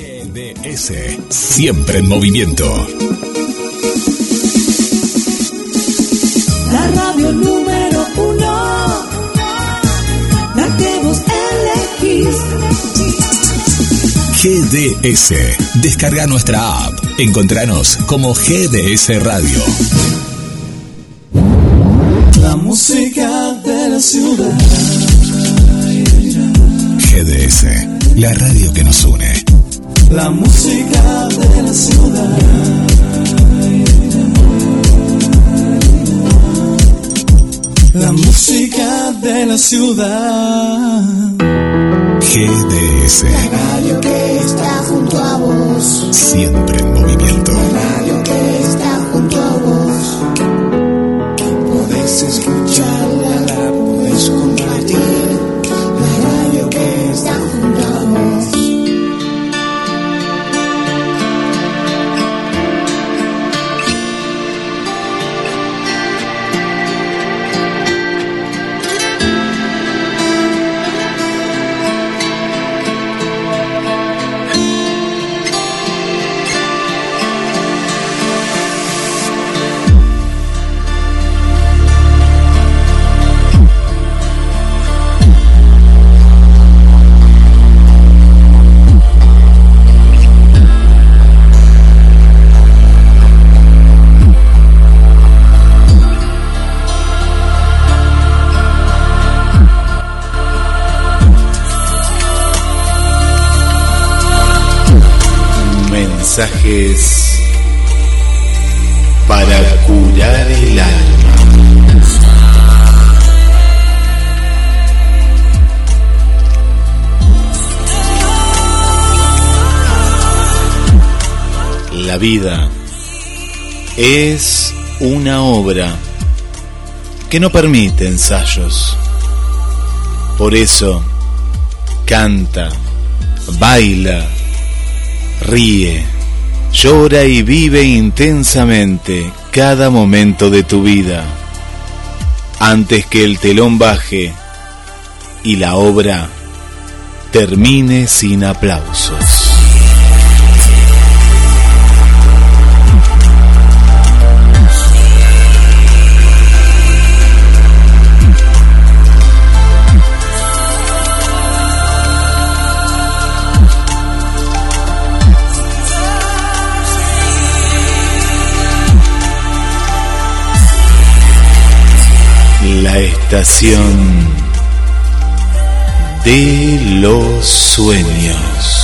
GDS, siempre en movimiento. La radio número uno, la que vos elegís. GDS, descarga nuestra app. Encontranos como GDS Radio. La música de la ciudad. GDS, la radio que nos une. La música de la ciudad. La música de la ciudad. GDS, Radio que está junto a vos. siempre en movimiento. Es una obra que no permite ensayos. Por eso, canta, baila, ríe, llora y vive intensamente cada momento de tu vida antes que el telón baje y la obra termine sin aplausos. La estación de los sueños.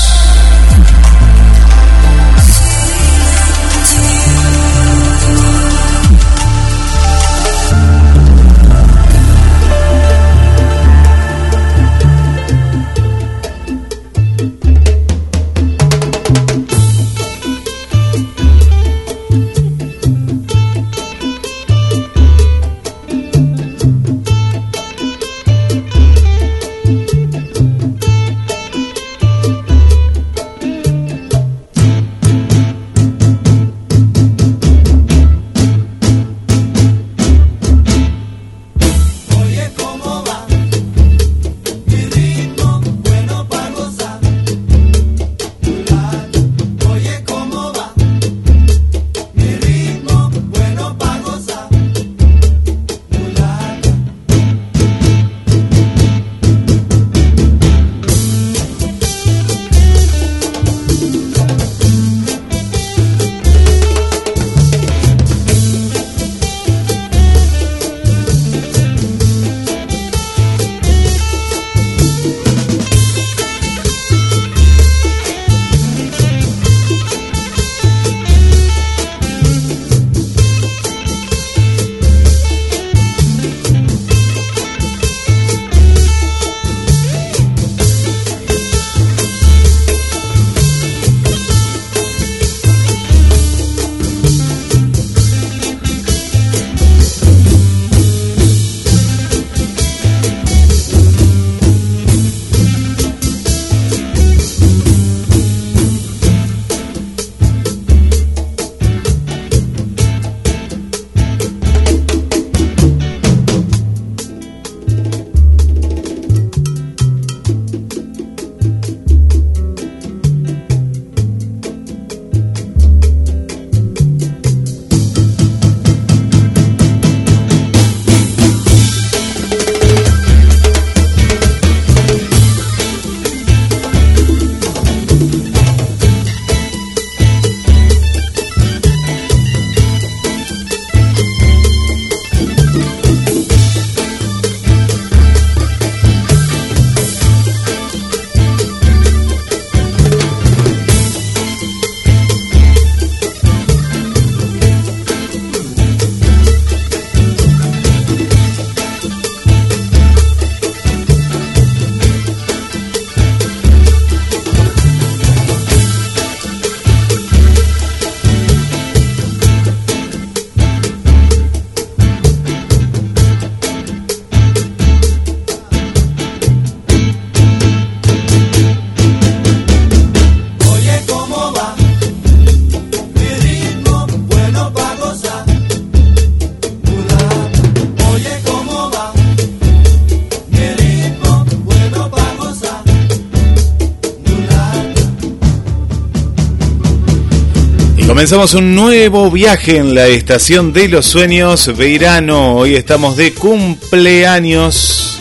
Comenzamos un nuevo viaje en la estación de los sueños Veirano. Hoy estamos de cumpleaños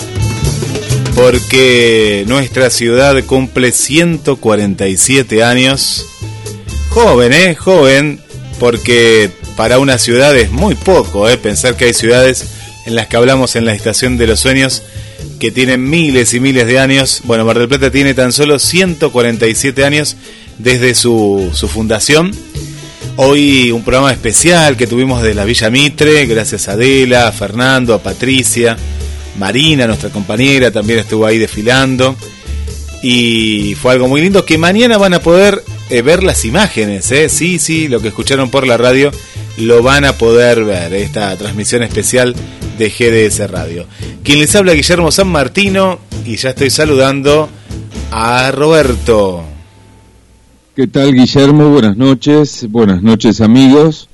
porque nuestra ciudad cumple 147 años. Joven, ¿eh? Joven, porque para una ciudad es muy poco, ¿eh? Pensar que hay ciudades en las que hablamos en la estación de los sueños que tienen miles y miles de años. Bueno, Mar del Plata tiene tan solo 147 años desde su fundación Hoy un programa especial que tuvimos de la Villa Mitre, gracias a Adela, a Fernando, a Patricia, Marina, nuestra compañera, también estuvo ahí desfilando. Y fue algo muy lindo que mañana van a poder eh, ver las imágenes, ¿eh? sí, sí, lo que escucharon por la radio lo van a poder ver, esta transmisión especial de GDS Radio. Quien les habla Guillermo San Martino y ya estoy saludando a Roberto. ¿Qué tal Guillermo? Buenas noches, buenas noches amigos.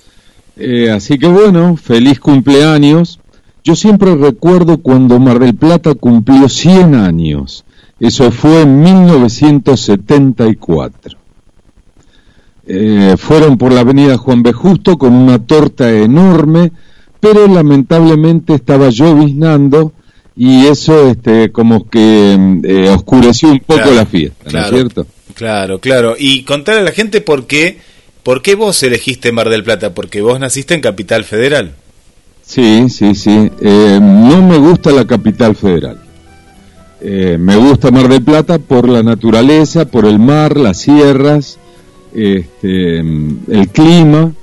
Eh, así que bueno, feliz cumpleaños. Yo siempre recuerdo cuando Mar del Plata cumplió 100 años. Eso fue en 1974. Eh, fueron por la avenida Juan B. Justo con una torta enorme, pero lamentablemente estaba lloviznando y eso este, como que eh, oscureció un poco la fiesta, ¿no es cierto? Claro, claro. Y contarle a la gente por qué, por qué vos elegiste Mar del Plata, porque vos naciste en Capital Federal. Sí, sí, sí. Eh, no me gusta la Capital Federal. Eh, me gusta Mar del Plata por la naturaleza, por el mar, las sierras, este, el clima.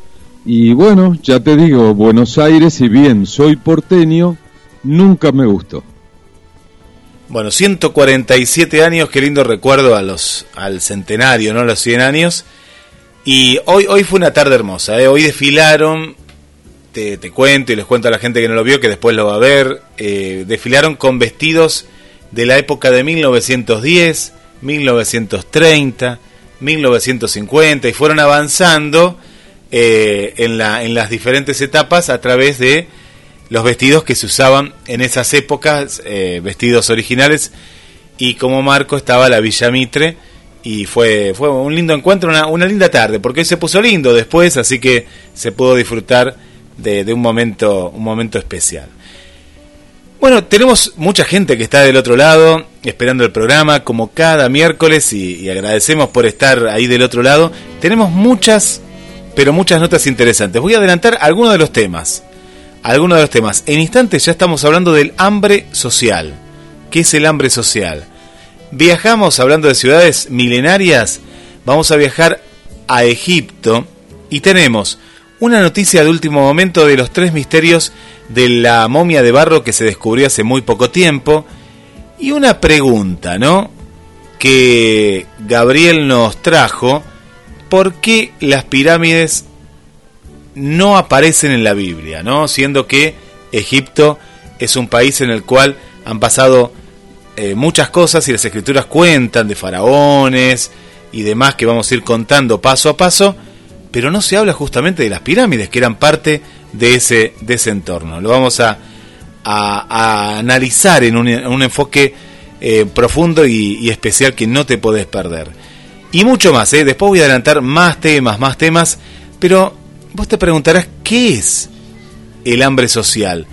Y bueno, ya te digo, Buenos Aires, si bien soy porteño, nunca me gustó. Bueno, 147 años, qué lindo recuerdo a los, al centenario, ¿no? Los 100 años. Y hoy, hoy fue una tarde hermosa, ¿eh? Hoy desfilaron, te, te, cuento y les cuento a la gente que no lo vio, que después lo va a ver, eh, desfilaron con vestidos de la época de 1910, 1930, 1950 y fueron avanzando eh, en, la, en las diferentes etapas a través de los vestidos que se usaban en esas épocas, eh, vestidos originales, y como marco estaba la Villa Mitre, y fue, fue un lindo encuentro, una, una linda tarde, porque se puso lindo después, así que se pudo disfrutar de, de un, momento, un momento especial. Bueno, tenemos mucha gente que está del otro lado, esperando el programa, como cada miércoles, y, y agradecemos por estar ahí del otro lado. Tenemos muchas, pero muchas notas interesantes. Voy a adelantar algunos de los temas algunos de los temas. En instantes ya estamos hablando del hambre social. ¿Qué es el hambre social? Viajamos hablando de ciudades milenarias. Vamos a viajar a Egipto y tenemos una noticia de último momento de los tres misterios de la momia de barro que se descubrió hace muy poco tiempo y una pregunta, ¿no? Que Gabriel nos trajo, ¿por qué las pirámides no aparecen en la Biblia, ¿no? Siendo que Egipto es un país en el cual han pasado eh, muchas cosas y las escrituras cuentan de faraones y demás que vamos a ir contando paso a paso, pero no se habla justamente de las pirámides que eran parte de ese, de ese entorno. Lo vamos a, analizar en un, un enfoque eh, profundo y, y, especial que no te podés perder. Y mucho más, ¿eh? después voy a adelantar más temas, más temas, pero vos te preguntarás, ¿qué es el hambre social?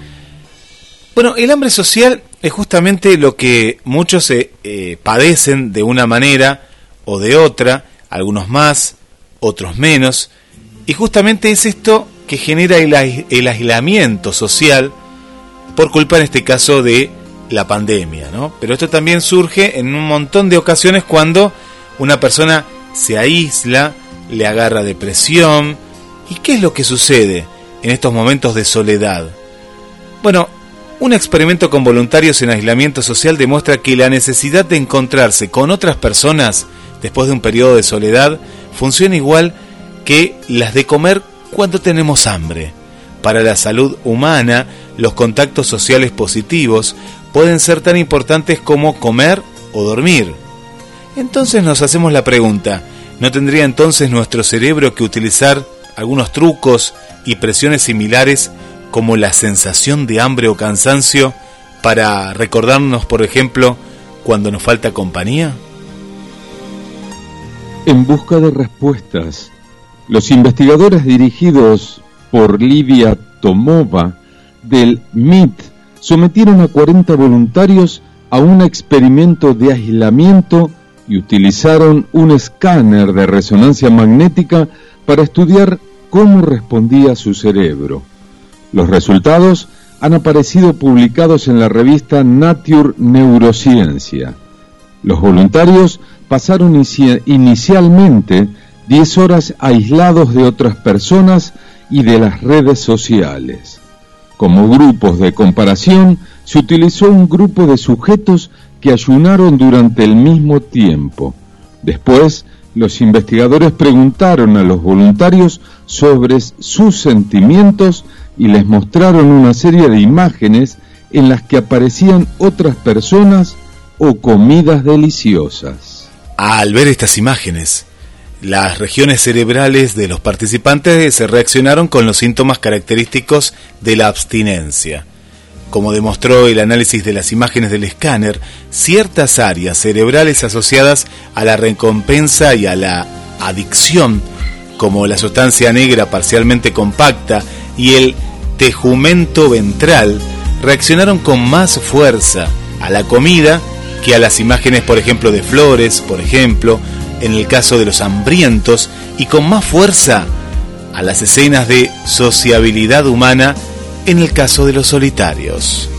Bueno, el hambre social es justamente lo que muchos eh, eh, padecen de una manera o de otra, algunos más, otros menos, y justamente es esto que genera el, el aislamiento social por culpa en este caso de la pandemia, ¿no? Pero esto también surge en un montón de ocasiones cuando una persona se aísla, le agarra depresión, ¿Y qué es lo que sucede en estos momentos de soledad? Bueno, un experimento con voluntarios en aislamiento social demuestra que la necesidad de encontrarse con otras personas después de un periodo de soledad funciona igual que las de comer cuando tenemos hambre. Para la salud humana, los contactos sociales positivos pueden ser tan importantes como comer o dormir. Entonces nos hacemos la pregunta, ¿no tendría entonces nuestro cerebro que utilizar algunos trucos y presiones similares como la sensación de hambre o cansancio para recordarnos, por ejemplo, cuando nos falta compañía? En busca de respuestas Los investigadores dirigidos por Livia Tomova del MIT sometieron a 40 voluntarios a un experimento de aislamiento y utilizaron un escáner de resonancia magnética para estudiar cómo respondía su cerebro. Los resultados han aparecido publicados en la revista Nature Neurociencia. Los voluntarios pasaron inicialmente 10 horas aislados de otras personas y de las redes sociales. Como grupos de comparación, se utilizó un grupo de sujetos que ayunaron durante el mismo tiempo. Después, los investigadores preguntaron a los voluntarios sobre sus sentimientos y les mostraron una serie de imágenes en las que aparecían otras personas o comidas deliciosas. Al ver estas imágenes, las regiones cerebrales de los participantes se reaccionaron con los síntomas característicos de la abstinencia. Como demostró el análisis de las imágenes del escáner, ciertas áreas cerebrales asociadas a la recompensa y a la adicción, como la sustancia negra parcialmente compacta y el tejumento ventral, reaccionaron con más fuerza a la comida que a las imágenes, por ejemplo, de flores, por ejemplo, en el caso de los hambrientos, y con más fuerza a las escenas de sociabilidad humana en el caso de los solitarios.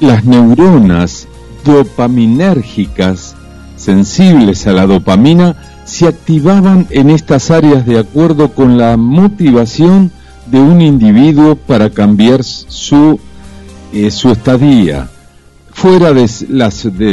Las neuronas dopaminérgicas sensibles a la dopamina se activaban en estas áreas de acuerdo con la motivación de un individuo para cambiar su, eh, su estadía, fuera de,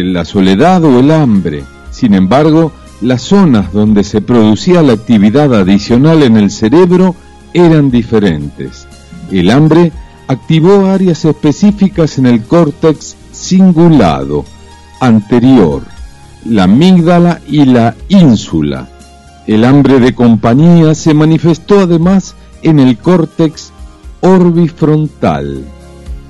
la soledad o el hambre. Sin embargo, las zonas donde se producía la actividad adicional en el cerebro eran diferentes. El hambre activó áreas específicas en el córtex cingulado anterior, la amígdala y la ínsula. El hambre de compañía se manifestó además en el córtex orbifrontal.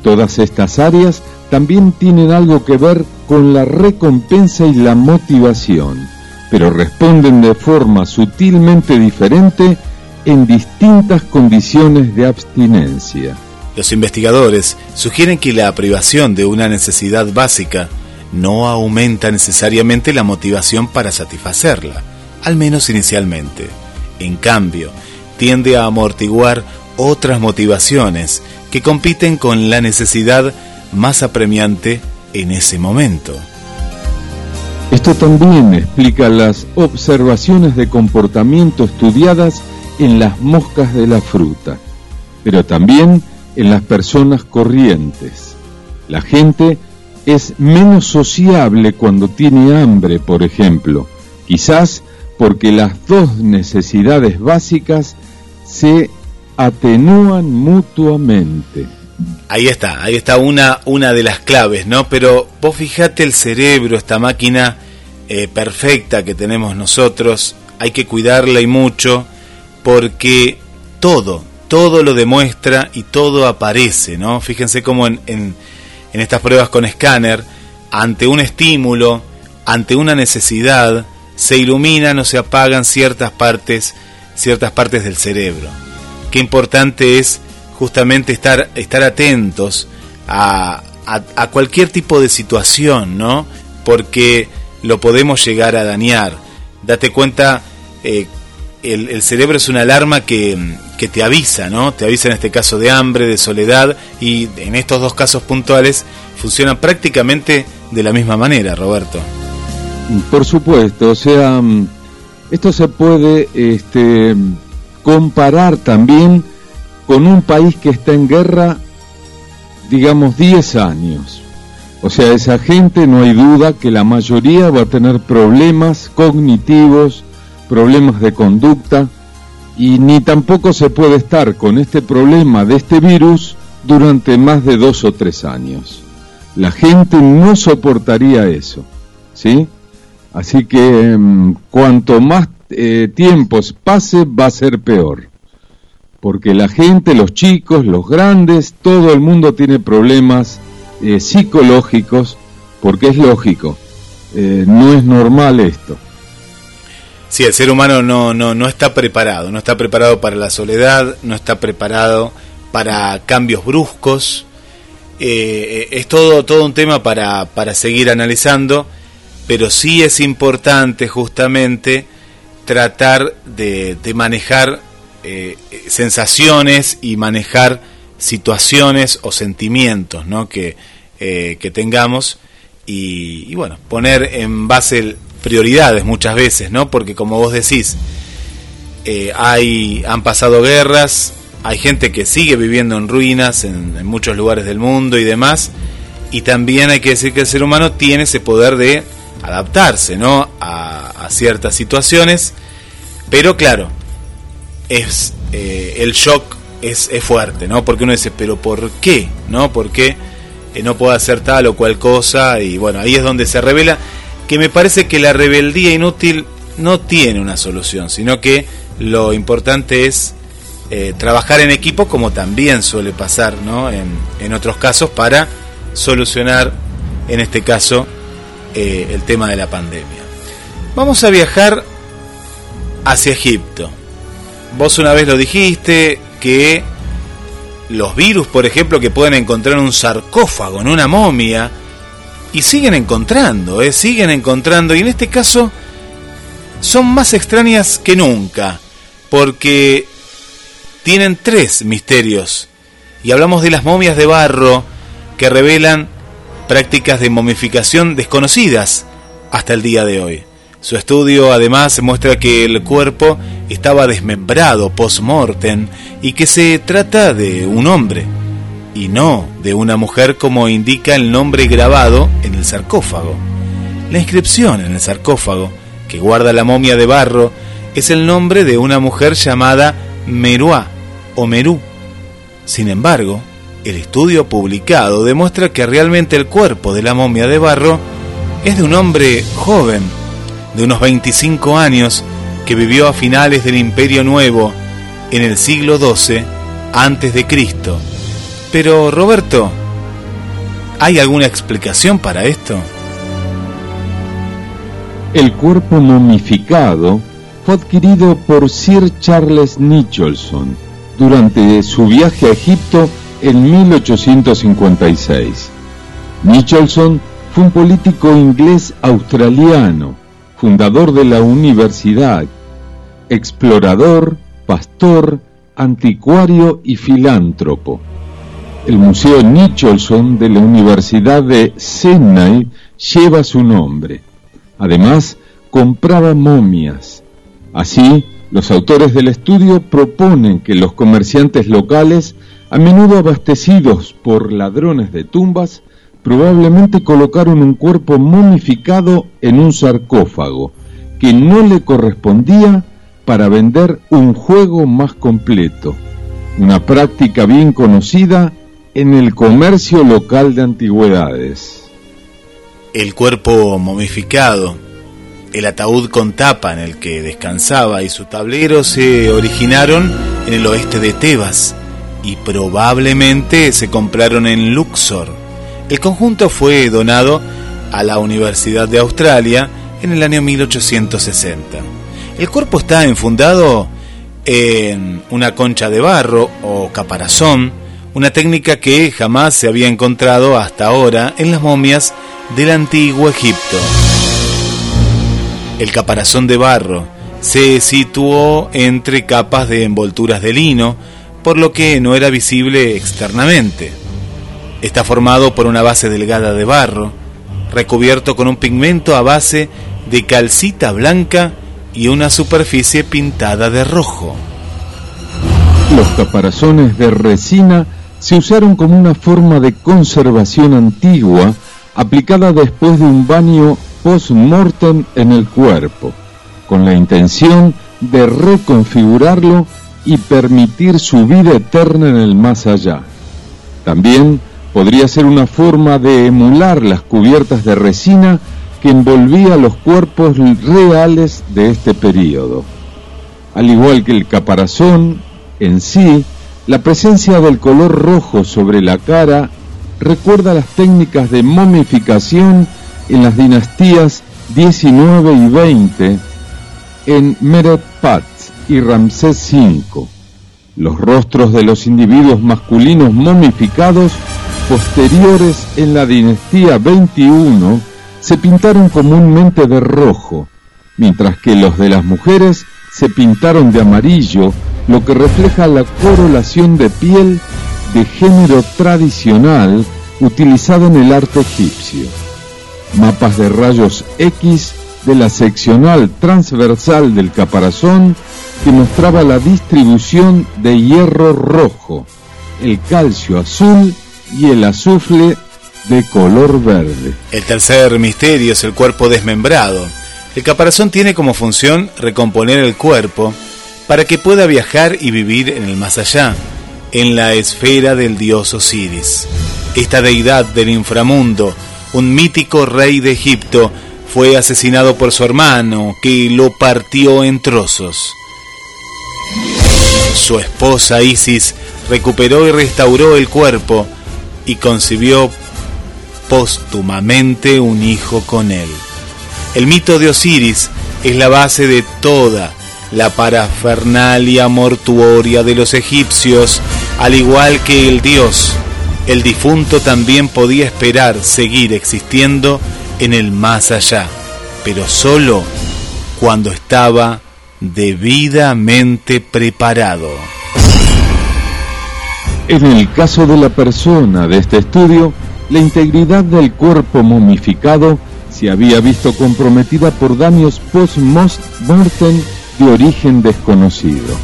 Todas estas áreas también tienen algo que ver con la recompensa y la motivación, pero responden de forma sutilmente diferente en distintas condiciones de abstinencia. Los investigadores sugieren que la privación de una necesidad básica no aumenta necesariamente la motivación para satisfacerla, al menos inicialmente. En cambio, tiende a amortiguar otras motivaciones que compiten con la necesidad más apremiante en ese momento. Esto también explica las observaciones de comportamiento estudiadas en las moscas de la fruta, pero también en las personas corrientes. La gente es menos sociable cuando tiene hambre, por ejemplo, quizás porque las dos necesidades básicas se atenúan mutuamente. Ahí está, ahí está una, una de las claves, ¿no? Pero vos fijate el cerebro, esta máquina eh, perfecta que tenemos nosotros, hay que cuidarla y mucho, porque todo, todo lo demuestra y todo aparece, ¿no? Fíjense cómo en, en, estas pruebas con escáner, ante un estímulo, ante una necesidad, se iluminan o se apagan ciertas partes, ciertas partes del cerebro. Qué importante es justamente estar, estar atentos a, a, cualquier tipo de situación, ¿no? Porque lo podemos llegar a dañar. Date cuenta eh, el, cerebro es una alarma que, que, te avisa, ¿no? Te avisa en este caso de hambre, de soledad, y en estos dos casos puntuales funciona prácticamente de la misma manera, Roberto. Por supuesto, o sea, mm, esto se puede este, comparar también con un país que está en guerra, digamos, 10 años. O sea, esa gente no hay duda que la mayoría va a tener problemas cognitivos, problemas de conducta y ni tampoco se puede estar con este problema de este virus durante más de dos o tres años. La gente no soportaría eso, ¿sí? Así que mm, cuanto más eh, tiempos pase va a ser peor, porque la gente, los chicos, los grandes, todo el mundo tiene problemas eh, psicológicos, porque es lógico, eh, no es normal esto. Sí, el ser humano no, no, no está preparado, no está preparado para la soledad, no está preparado para cambios bruscos. Eh, es todo, todo un tema para, para seguir analizando, pero sí es importante justamente tratar de, de manejar eh, sensaciones y manejar situaciones o sentimientos ¿no? que, eh, que tengamos y, y, bueno, poner en base prioridades muchas veces, ¿no? Porque como vos decís, eh, hay, han pasado guerras, hay gente que sigue viviendo en ruinas en, muchos lugares del mundo y demás, y también hay que decir que el ser humano tiene ese poder de adaptarse, ¿no? A, a ciertas situaciones, pero claro, es eh, el shock es, es, fuerte, ¿no? Porque uno dice, pero ¿por qué? ¿No? ¿Por qué eh, no puedo hacer tal o cual cosa? Y bueno, ahí es donde se revela que me parece que la rebeldía inútil no tiene una solución, sino que lo importante es eh, trabajar en equipo como también suele pasar ¿no? en, en, otros casos para solucionar, en este caso, eh, el tema de la pandemia. Vamos a viajar hacia Egipto. Vos una vez lo dijiste que los virus, por ejemplo, que pueden encontrar un sarcófago, en una momia, y siguen encontrando, ¿eh? siguen encontrando, y en este caso son más extrañas que nunca, porque tienen tres misterios, y hablamos de las momias de barro que revelan prácticas de momificación desconocidas hasta el día de hoy. Su estudio además muestra que el cuerpo estaba desmembrado post-mortem y que se trata de un hombre y no de una mujer como indica el nombre grabado en el sarcófago. La inscripción en el sarcófago, que guarda la momia de barro, es el nombre de una mujer llamada Meruá o Merú. Sin embargo, el estudio publicado demuestra que realmente el cuerpo de la momia de barro es de un hombre joven, de unos 25 años, que vivió a finales del Imperio Nuevo, en el siglo XII antes de Cristo pero, Roberto, ¿hay alguna explicación para esto? El cuerpo momificado fue adquirido por Sir Charles Nicholson durante su viaje a Egipto en 1856. Nicholson fue un político inglés australiano, fundador de la universidad, explorador, pastor, anticuario y filántropo el Museo Nicholson de la Universidad de Sydney lleva su nombre. Además, compraba momias. Así, los autores del estudio proponen que los comerciantes locales, a menudo abastecidos por ladrones de tumbas, probablemente colocaron un cuerpo momificado en un sarcófago que no le correspondía para vender un juego más completo, una práctica bien conocida en el comercio local de antigüedades. El cuerpo momificado, el ataúd con tapa en el que descansaba y su tablero se originaron en el oeste de Tebas y probablemente se compraron en Luxor. El conjunto fue donado a la Universidad de Australia en el año 1860. El cuerpo está enfundado en una concha de barro o caparazón, una técnica que jamás se había encontrado hasta ahora en las momias del antiguo Egipto. El caparazón de barro se situó entre capas de envolturas de lino, por lo que no era visible externamente. Está formado por una base delgada de barro, recubierto con un pigmento a base de calcita blanca y una superficie pintada de rojo. Los caparazones de resina se usaron como una forma de conservación antigua aplicada después de un baño post-mortem en el cuerpo, con la intención de reconfigurarlo y permitir su vida eterna en el más allá. También podría ser una forma de emular las cubiertas de resina que envolvía los cuerpos reales de este período. Al igual que el caparazón en sí, la presencia del color rojo sobre la cara recuerda las técnicas de momificación en las dinastías 19 y 20 en Mereppat y Ramsés V. Los rostros de los individuos masculinos momificados posteriores en la dinastía 21 se pintaron comúnmente de rojo, mientras que los de las mujeres se pintaron de amarillo, lo que refleja la corolación de piel de género tradicional utilizada en el arte egipcio. Mapas de rayos X de la seccional transversal del caparazón que mostraba la distribución de hierro rojo, el calcio azul y el azufre de color verde. El tercer misterio es el cuerpo desmembrado. El caparazón tiene como función recomponer el cuerpo para que pueda viajar y vivir en el más allá, en la esfera del dios Osiris. Esta deidad del inframundo, un mítico rey de Egipto, fue asesinado por su hermano, que lo partió en trozos. Su esposa Isis recuperó y restauró el cuerpo y concibió póstumamente un hijo con él. El mito de Osiris es la base de toda la parafernalia mortuoria de los egipcios, al igual que el dios. El difunto también podía esperar seguir existiendo en el más allá, pero solo cuando estaba debidamente preparado. En el caso de la persona de este estudio, la integridad del cuerpo momificado se había visto comprometida por daños post-mortem de origen desconocido.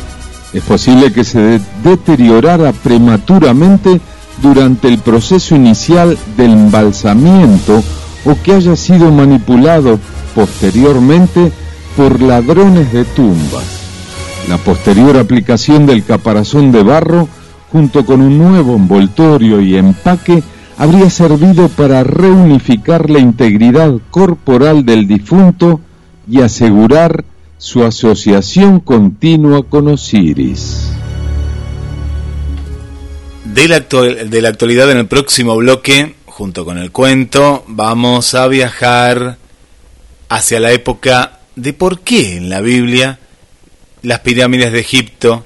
Es posible que se deteriorara prematuramente durante el proceso inicial del embalsamiento o que haya sido manipulado posteriormente por ladrones de tumbas. La posterior aplicación del caparazón de barro junto con un nuevo envoltorio y empaque habría servido para reunificar la integridad corporal del difunto y asegurar su asociación continua con Osiris. De la, actualidad en el próximo bloque, junto con el cuento, vamos a viajar hacia la época de por qué en la Biblia las pirámides de Egipto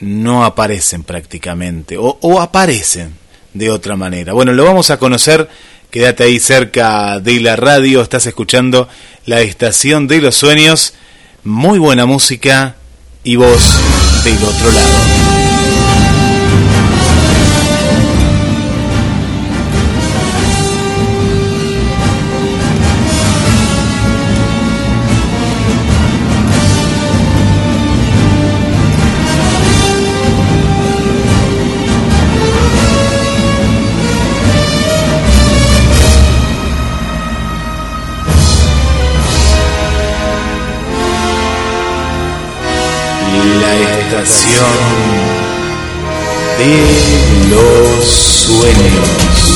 no aparecen prácticamente o aparecen de otra manera. Bueno, lo vamos a conocer. Quédate ahí cerca de la radio, estás escuchando la estación de los sueños. Muy buena música y voz del otro lado. De los sueños.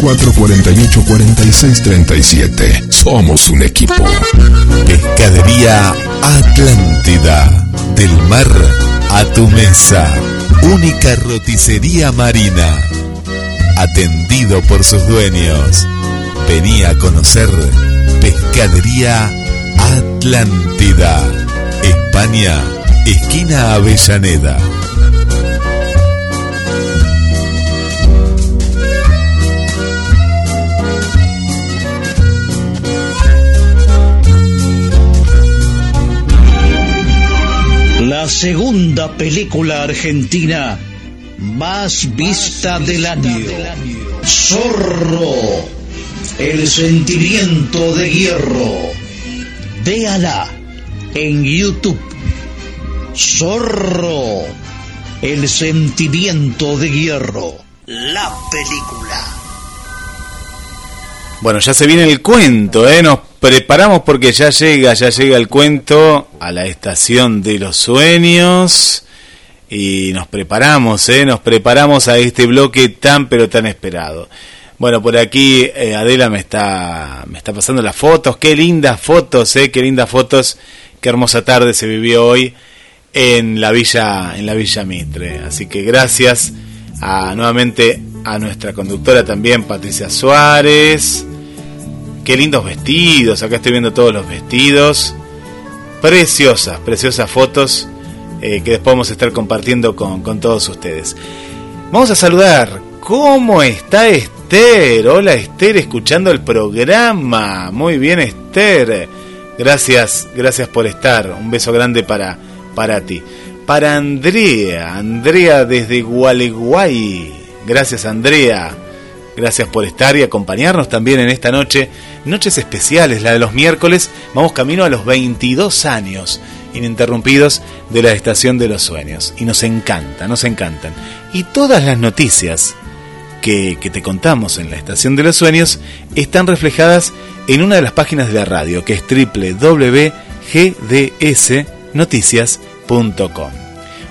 0223-448-4637. Somos un equipo. Pescadería Atlántida. Del mar a tu mesa. Única roticería marina. Atendido por sus dueños. Venía a conocer Pescadería Atlántida. España, esquina Avellaneda. Segunda película argentina más vista del año. Zorro, el sentimiento de hierro. Véala en YouTube. Zorro, el sentimiento de hierro. La película. Bueno, ya se viene el cuento, ¿eh? Nos preparamos porque ya llega, ya llega el cuento a la estación de los sueños. Y nos preparamos, ¿eh? Nos preparamos a este bloque tan pero tan esperado. Bueno, por aquí eh, Adela me está, me está pasando las fotos. Qué lindas fotos, ¿eh? Qué lindas fotos. Qué hermosa tarde se vivió hoy en la villa, en la Villa Mitre. Así que gracias a, nuevamente a nuestra conductora también, Patricia Suárez. Qué lindos vestidos, acá estoy viendo todos los vestidos. Preciosas, preciosas fotos eh, que después vamos a estar compartiendo con, con todos ustedes. Vamos a saludar. ¿Cómo está Esther? Hola Esther, escuchando el programa. Muy bien Esther. Gracias, gracias por estar. Un beso grande para, para ti. Para Andrea, Andrea desde Gualeguay. Gracias Andrea. Gracias por estar y acompañarnos también en esta noche. Noches especiales, la de los miércoles. Vamos camino a los 22 años ininterrumpidos de la Estación de los Sueños. Y nos encanta, nos encantan. Y todas las noticias que, te contamos en la Estación de los Sueños están reflejadas en una de las páginas de la radio, que es www.gdsnoticias.com.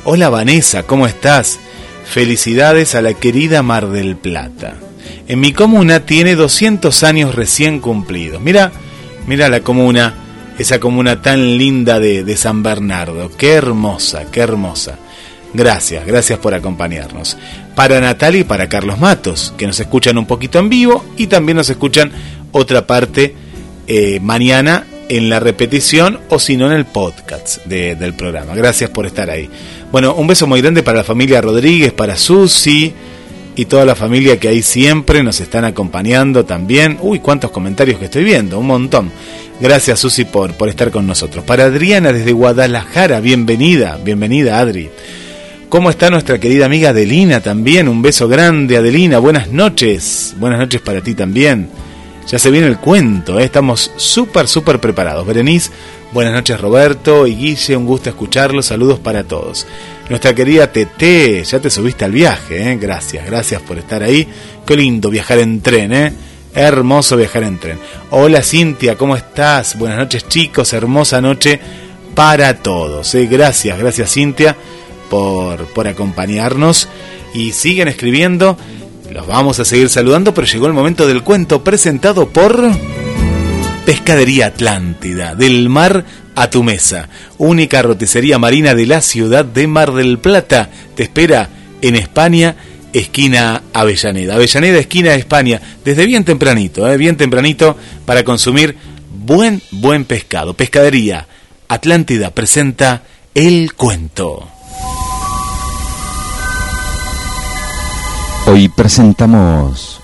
Hola Vanessa, ¿cómo estás? Felicidades a la querida Mar del Plata. En mi comuna tiene 200 años recién cumplidos. Mira, mira la comuna, esa comuna tan linda de, San Bernardo. Qué hermosa, qué hermosa. Gracias, gracias por acompañarnos. Para Natalia y para Carlos Matos, que nos escuchan un poquito en vivo y también nos escuchan otra parte eh, mañana en la repetición o si no en el podcast de, del programa. Gracias por estar ahí. Bueno, un beso muy grande para la familia Rodríguez, para Susi y toda la familia que ahí siempre nos están acompañando también. Uy, cuántos comentarios que estoy viendo, un montón. Gracias Susi por, por estar con nosotros. Para Adriana desde Guadalajara, bienvenida, bienvenida Adri. ¿Cómo está nuestra querida amiga Adelina también? Un beso grande, Adelina. Buenas noches. Buenas noches para ti también. Ya se viene el cuento, ¿eh? estamos súper, súper preparados. Berenice, buenas noches Roberto y Guille, un gusto escucharlos. Saludos para todos. Nuestra querida Tete, ya te subiste al viaje, ¿eh? gracias, gracias por estar ahí. Qué lindo viajar en tren, ¿eh? Hermoso viajar en tren. Hola Cintia, ¿cómo estás? Buenas noches chicos, hermosa noche para todos. ¿eh? Gracias, gracias Cintia por, por acompañarnos y siguen escribiendo. Los vamos a seguir saludando, pero llegó el momento del cuento presentado por Pescadería Atlántida, del mar a tu mesa, única roticería marina de la ciudad de Mar del Plata. Te espera en España, esquina Avellaneda. Avellaneda, esquina España, desde bien tempranito, ¿eh? bien tempranito para consumir buen, buen pescado. Pescadería Atlántida presenta el cuento. Hoy presentamos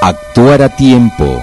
Actuar a tiempo.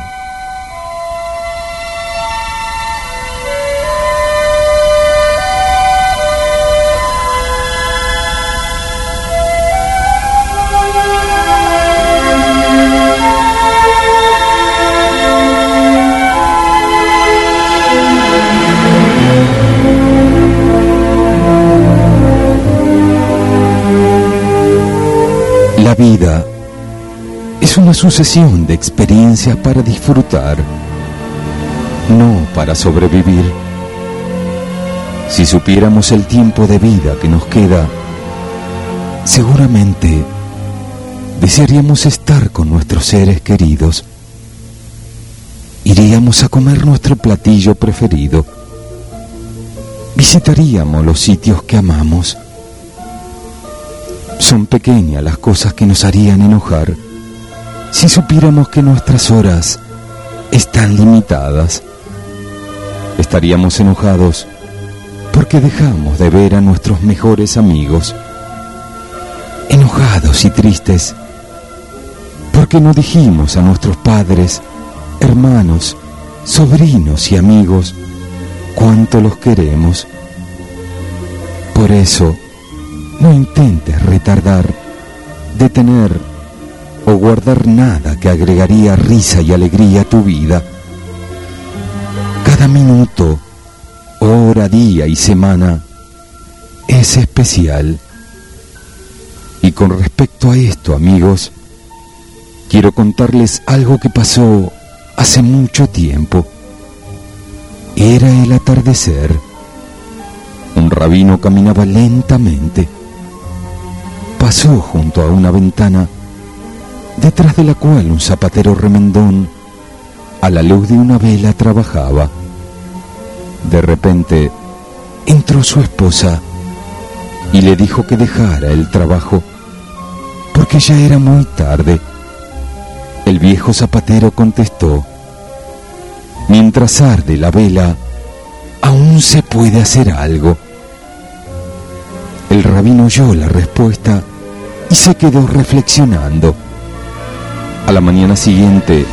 Sucesión de experiencias para disfrutar, no para sobrevivir. Si supiéramos el tiempo de vida que nos queda, seguramente desearíamos estar con nuestros seres queridos. Iríamos a comer nuestro platillo preferido. Visitaríamos los sitios que amamos. Son pequeñas las cosas que nos harían enojar si supiéramos que nuestras horas están limitadas. Estaríamos enojados porque dejamos de ver a nuestros mejores amigos. Enojados y tristes porque no dijimos a nuestros padres, hermanos, sobrinos y amigos cuánto los queremos. Por eso, no intentes retardar, detener o guardar nada que agregaría risa y alegría a tu vida. Cada minuto, hora, día y semana es especial. Y con respecto a esto, amigos, quiero contarles algo que pasó hace mucho tiempo. Era el atardecer. Un rabino caminaba lentamente. Pasó junto a una ventana detrás de la cual un zapatero remendón a la luz de una vela trabajaba. De repente entró su esposa y le dijo que dejara el trabajo porque ya era muy tarde. El viejo zapatero contestó, mientras arde la vela, aún se puede hacer algo. El rabino oyó la respuesta y se quedó reflexionando. A la mañana siguiente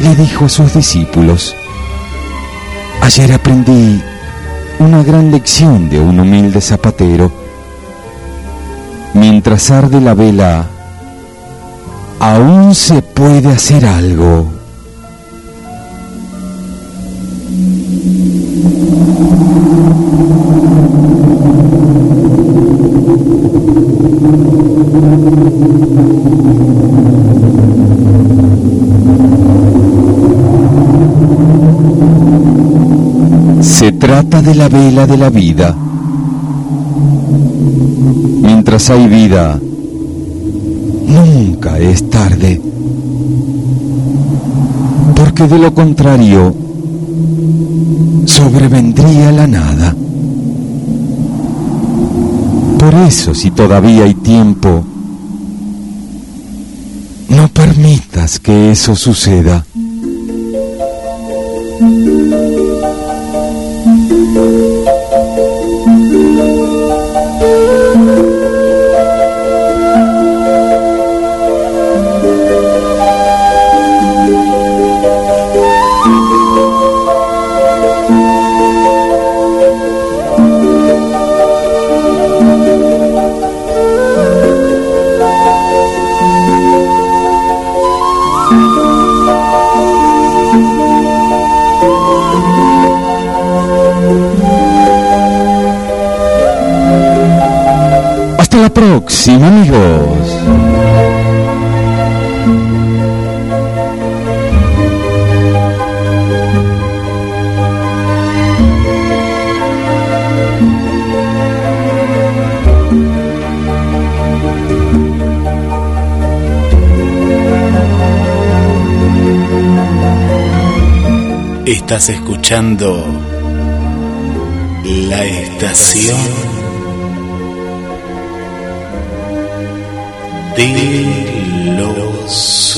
le dijo a sus discípulos, ayer aprendí una gran lección de un humilde zapatero. Mientras arde la vela, aún se puede hacer algo. Se trata de la vela de la vida. Mientras hay vida, nunca es tarde. Porque de lo contrario, sobrevendría la nada. Por eso, si todavía hay tiempo, no permitas que eso suceda. Próxima, amigos. Estás escuchando la estación de los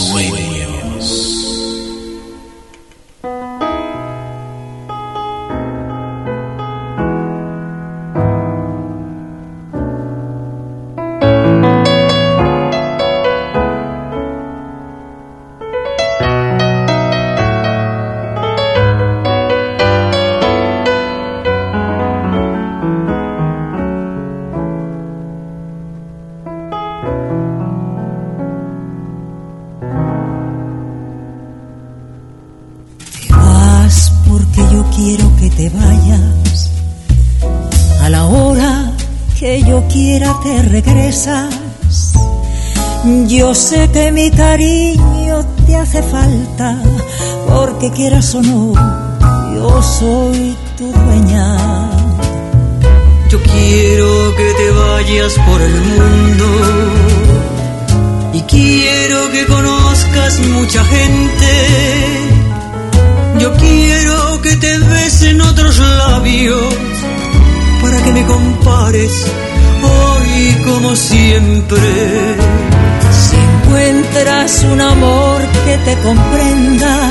quieras o no, yo soy tu dueña. Yo quiero que te vayas por el mundo y quiero que conozcas mucha gente. Yo quiero que te besen otros labios para que me compares hoy como siempre. Si encuentras un amor que te comprenda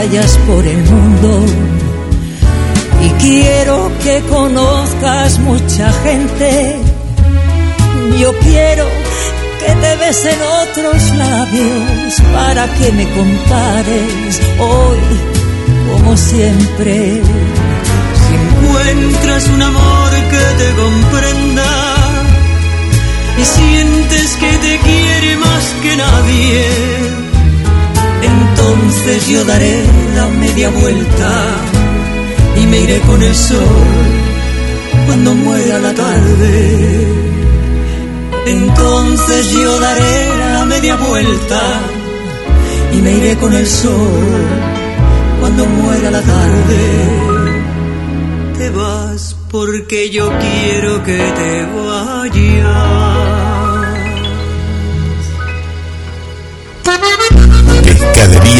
Vayas por el mundo y quiero que conozcas mucha gente. Yo quiero que te besen otros labios para que me compares hoy como siempre. Si encuentras un amor que te comprenda y sientes que te quiere más que nadie, entonces yo daré la media vuelta y me iré con el sol cuando muera la tarde. Entonces yo daré la media vuelta y me iré con el sol cuando muera la tarde. Te vas porque yo quiero que te vayas.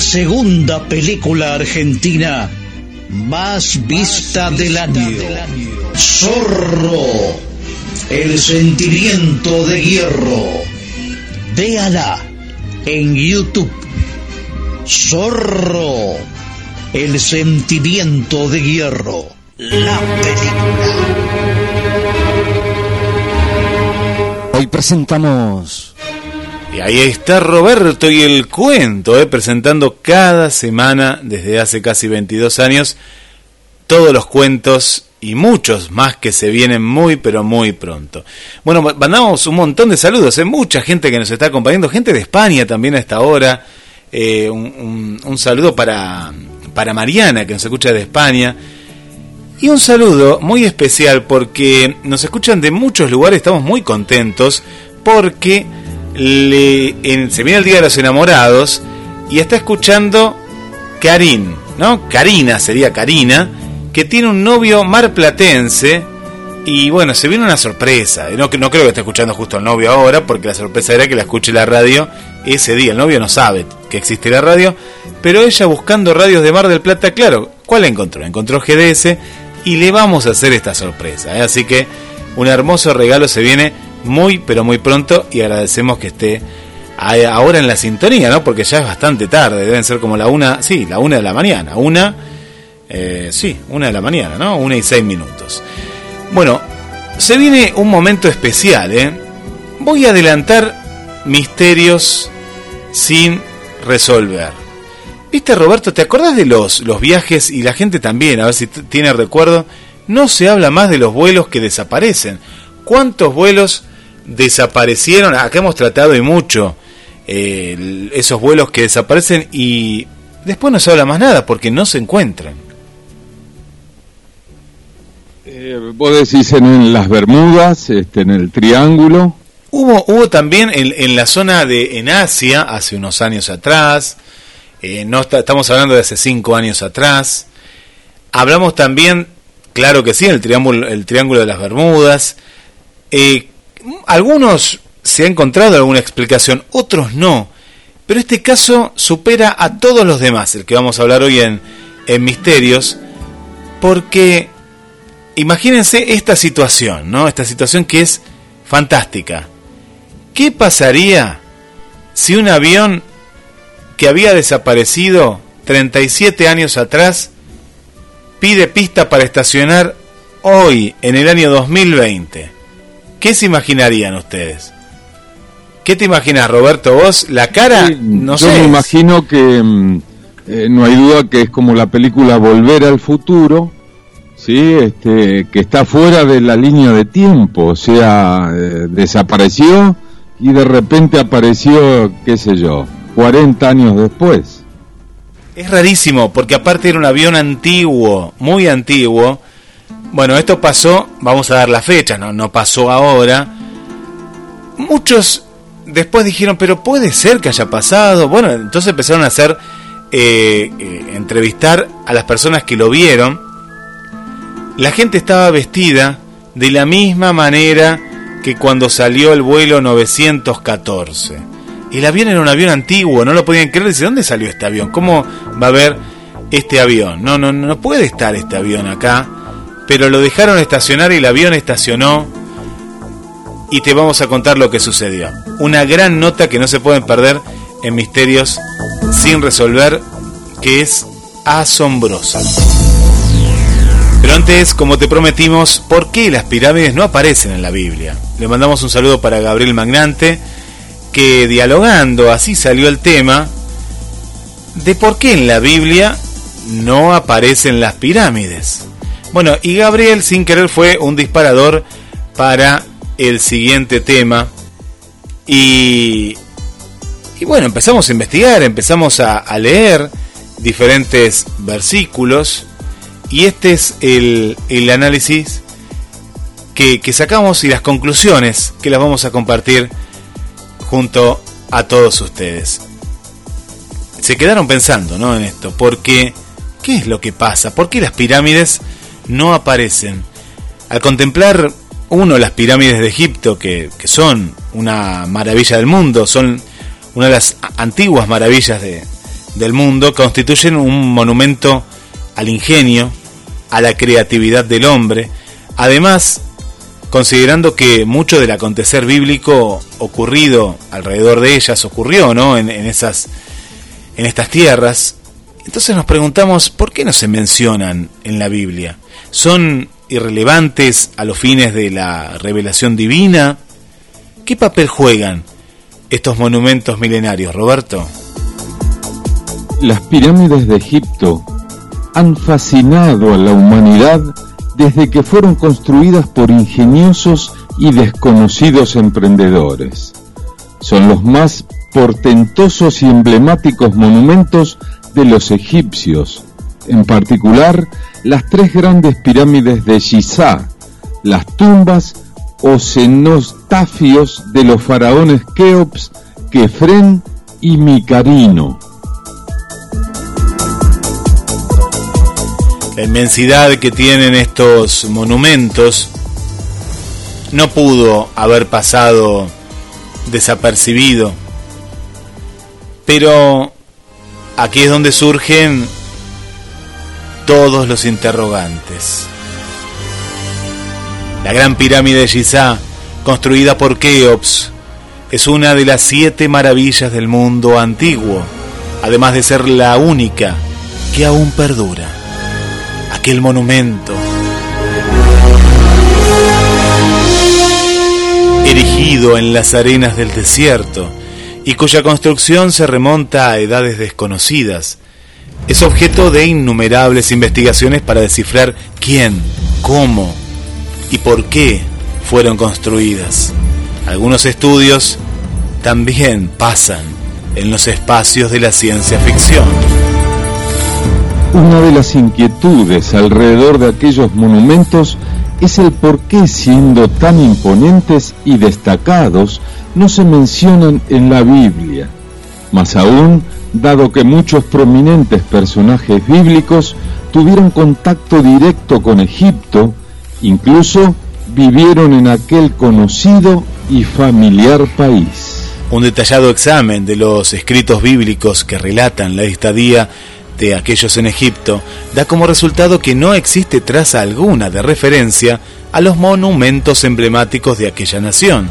La segunda película argentina más vista del año. Zorro, el sentimiento de hierro. Véala en YouTube. Zorro, el sentimiento de hierro. La película. Hoy presentamos Y ahí está Roberto y el cuento, eh, presentando cada semana desde hace casi 22 años todos los cuentos y muchos más que se vienen muy pero muy pronto. Bueno, mandamos un montón de saludos, eh, mucha gente que nos está acompañando, gente de España también a esta hora. Eh, un, un- un saludo para, para Mariana que nos escucha de España. Y un saludo muy especial porque nos escuchan de muchos lugares, estamos muy contentos porque le, en- se viene el Día de los Enamorados y está escuchando Karin, ¿no? Karina sería Karina, que tiene un novio marplatense y bueno, se viene una sorpresa. No, no creo que esté escuchando justo al novio ahora porque la sorpresa era que la escuche la radio ese día. El novio no sabe que existe la radio, pero ella buscando radios de Mar del Plata, claro, ¿cuál encontró? Encontró GDS y le vamos a hacer esta sorpresa. ¿eh? Así que un hermoso regalo se viene muy, pero muy pronto y agradecemos que esté ahora en la sintonía, ¿no? Porque ya es bastante tarde, deben ser como la una, sí, la una de la mañana, una, eh, sí, una de la mañana, ¿no? Una y seis minutos. Bueno, se viene un momento especial, ¿eh? Voy a adelantar misterios sin resolver. Viste, Roberto, ¿te acordás de los, los viajes y la gente también? A ver si tiene recuerdo. No se habla más de los vuelos que desaparecen. ¿Cuántos vuelos desaparecieron? Acá hemos tratado y mucho eh, esos vuelos que desaparecen y después no se habla más nada porque no se encuentran. Eh, vos decís en, en las Bermudas, este, en el Triángulo. Hubo, hubo también en, en la zona de en Asia, hace unos años atrás, eh, no está- estamos hablando de hace cinco años atrás, hablamos también Claro que sí, el triángulo, el triángulo de las Bermudas. Eh, algunos se ha encontrado alguna explicación, otros no. Pero este caso supera a todos los demás, el que vamos a hablar hoy en, en Misterios, porque imagínense esta situación, ¿no? Esta situación que es fantástica. ¿Qué pasaría si un avión que había desaparecido 37 años atrás pide pista para estacionar hoy, en el año 2020? ¿Qué se imaginarían ustedes? ¿Qué te imaginas, Roberto? ¿Vos? La cara, no yo sé. me imagino que mm, eh, no hay duda que es como la película Volver al Futuro, ¿sí? este, que está fuera de la línea de tiempo, o sea, eh, desapareció y de repente apareció, qué sé yo, 40 años después. Es rarísimo, porque aparte era un avión antiguo, muy antiguo. Bueno, esto pasó, vamos a dar la fecha, no, no pasó ahora. Muchos después dijeron, pero puede ser que haya pasado. Bueno, entonces empezaron a hacer, eh, eh, entrevistar a las personas que lo vieron. La gente estaba vestida de la misma manera que cuando salió el vuelo 914. El avión era un avión antiguo, no lo podían creer. Dice, ¿dónde salió este avión? ¿Cómo va a haber este avión? No, no, no puede estar este avión acá. Pero lo dejaron estacionar y el avión estacionó. Y te vamos a contar lo que sucedió. Una gran nota que no se pueden perder en Misterios sin resolver, que es asombrosa. Pero antes, como te prometimos, ¿por qué las pirámides no aparecen en la Biblia? Le mandamos un saludo para Gabriel Magnante, que dialogando, así salió el tema, de por qué en la Biblia no aparecen las pirámides. Bueno, y Gabriel sin querer fue un disparador para el siguiente tema. Y, y bueno, empezamos a investigar, empezamos a, leer diferentes versículos. Y este es el, el análisis que, que, sacamos y las conclusiones que las vamos a compartir junto a todos ustedes. Se quedaron pensando ¿no? en esto, porque ¿qué es lo que pasa? ¿Por qué las pirámides no aparecen? Al contemplar uno las pirámides de Egipto, que, que son una maravilla del mundo, son una de las antiguas maravillas de, del mundo, constituyen un monumento al ingenio, a la creatividad del hombre. Además, considerando que mucho del acontecer bíblico ocurrido alrededor de ellas ocurrió, ¿no? En, en esas, en estas tierras. Entonces nos preguntamos por qué no se mencionan en la Biblia. ¿Son irrelevantes a los fines de la revelación divina? ¿Qué papel juegan estos monumentos milenarios, Roberto? Las pirámides de Egipto han fascinado a la humanidad desde que fueron construidas por ingeniosos y desconocidos emprendedores. Son los más portentosos y emblemáticos monumentos de los egipcios, en particular las tres grandes pirámides de Giza, las tumbas o cenotafios de los faraones Keops, Kefren y Micarino. La inmensidad que tienen estos monumentos no pudo haber pasado desapercibido. Pero aquí es donde surgen todos los interrogantes. La gran pirámide de Giza, construida por Keops, es una de las siete maravillas del mundo antiguo, además de ser la única que aún perdura. Aquel monumento erigido en las arenas del desierto y cuya construcción se remonta a edades desconocidas, es objeto de innumerables investigaciones para descifrar quién, cómo y por qué fueron construidas. Algunos estudios también pasan en los espacios de la ciencia ficción. Una de las inquietudes alrededor de aquellos monumentos es el por qué siendo tan imponentes y destacados no se mencionan en la Biblia. Más aún, dado que muchos prominentes personajes bíblicos tuvieron contacto directo con Egipto, incluso vivieron en aquel conocido y familiar país. Un detallado examen de los escritos bíblicos que relatan la estadía de aquellos en Egipto da como resultado que no existe traza alguna de referencia a los monumentos emblemáticos de aquella nación,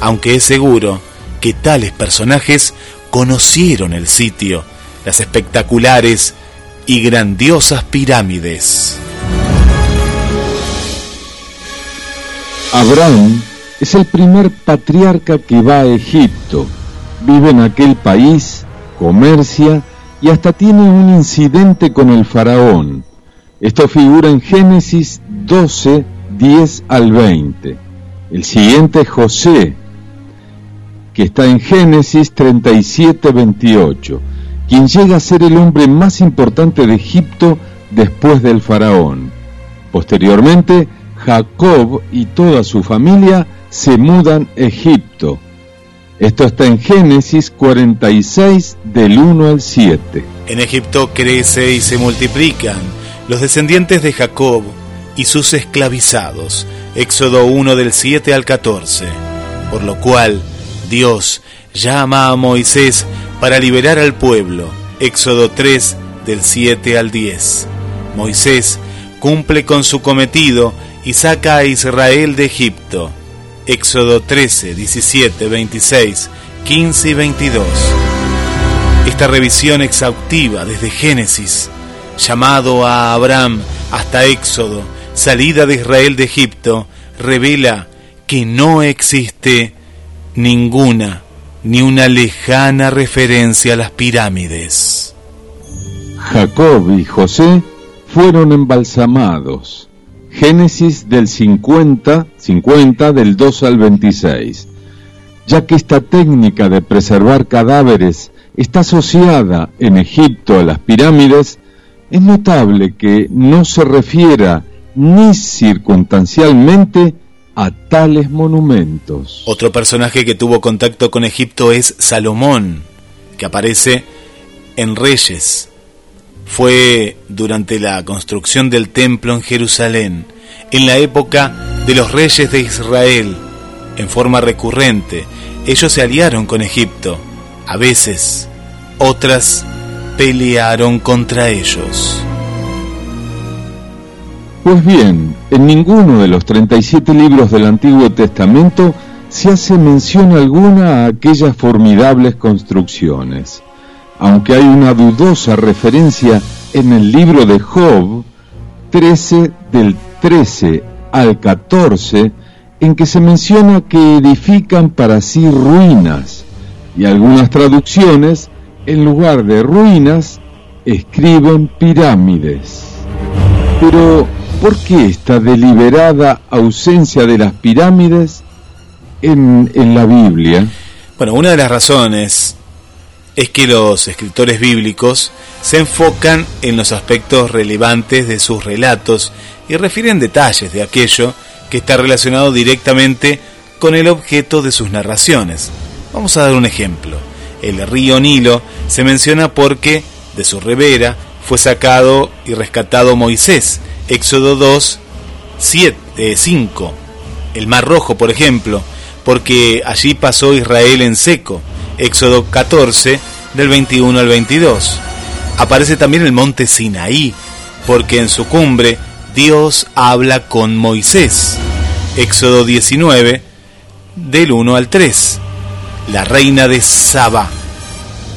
aunque es seguro que tales personajes conocieron el sitio, las espectaculares y grandiosas pirámides. Abraham es el primer patriarca que va a Egipto, vive en aquel país, comercia y hasta tiene un incidente con el faraón. Esto figura en Génesis 12, 10 al 20. El siguiente es José, que está en Génesis 37, 28, quien llega a ser el hombre más importante de Egipto después del faraón. Posteriormente, Jacob y toda su familia se mudan a Egipto. Esto está en Génesis 46 del 1 al 7. En Egipto crece y se multiplican los descendientes de Jacob y sus esclavizados. Éxodo 1 del 7 al 14. Por lo cual Dios llama a Moisés para liberar al pueblo. Éxodo 3 del 7 al 10. Moisés cumple con su cometido y saca a Israel de Egipto. Éxodo 13, 17, 26, 15 y 22. Esta revisión exhaustiva desde Génesis, llamado a Abraham hasta Éxodo, salida de Israel de Egipto, revela que no existe ninguna ni una lejana referencia a las pirámides. Jacob y José fueron embalsamados. Génesis del 50, 50 del 2 al 26. Ya que esta técnica de preservar cadáveres está asociada en Egipto a las pirámides, es notable que no se refiera ni circunstancialmente a tales monumentos. Otro personaje que tuvo contacto con Egipto es Salomón, que aparece en Reyes. Fue durante la construcción del templo en Jerusalén, en la época de los reyes de Israel, en forma recurrente. Ellos se aliaron con Egipto, a veces, otras pelearon contra ellos. Pues bien, en ninguno de los 37 libros del Antiguo Testamento se hace mención alguna a aquellas formidables construcciones, aunque hay una dudosa referencia en el libro de Job 13 del 13 al 14 en que se menciona que edifican para sí ruinas y algunas traducciones en lugar de ruinas escriben pirámides. Pero ¿Por qué esta deliberada ausencia de las pirámides en, en, la Biblia? Bueno, una de las razones es que los escritores bíblicos se enfocan en los aspectos relevantes de sus relatos y refieren detalles de aquello que está relacionado directamente con el objeto de sus narraciones. Vamos a dar un ejemplo. El río Nilo se menciona porque de su ribera fue sacado y rescatado Moisés, Éxodo 2, 7, 5. El Mar Rojo, por ejemplo, porque allí pasó Israel en seco. Éxodo 14, del 21 al 22. Aparece también el monte Sinaí, porque en su cumbre Dios habla con Moisés. Éxodo 19, del 1 al 3. La reina de Saba,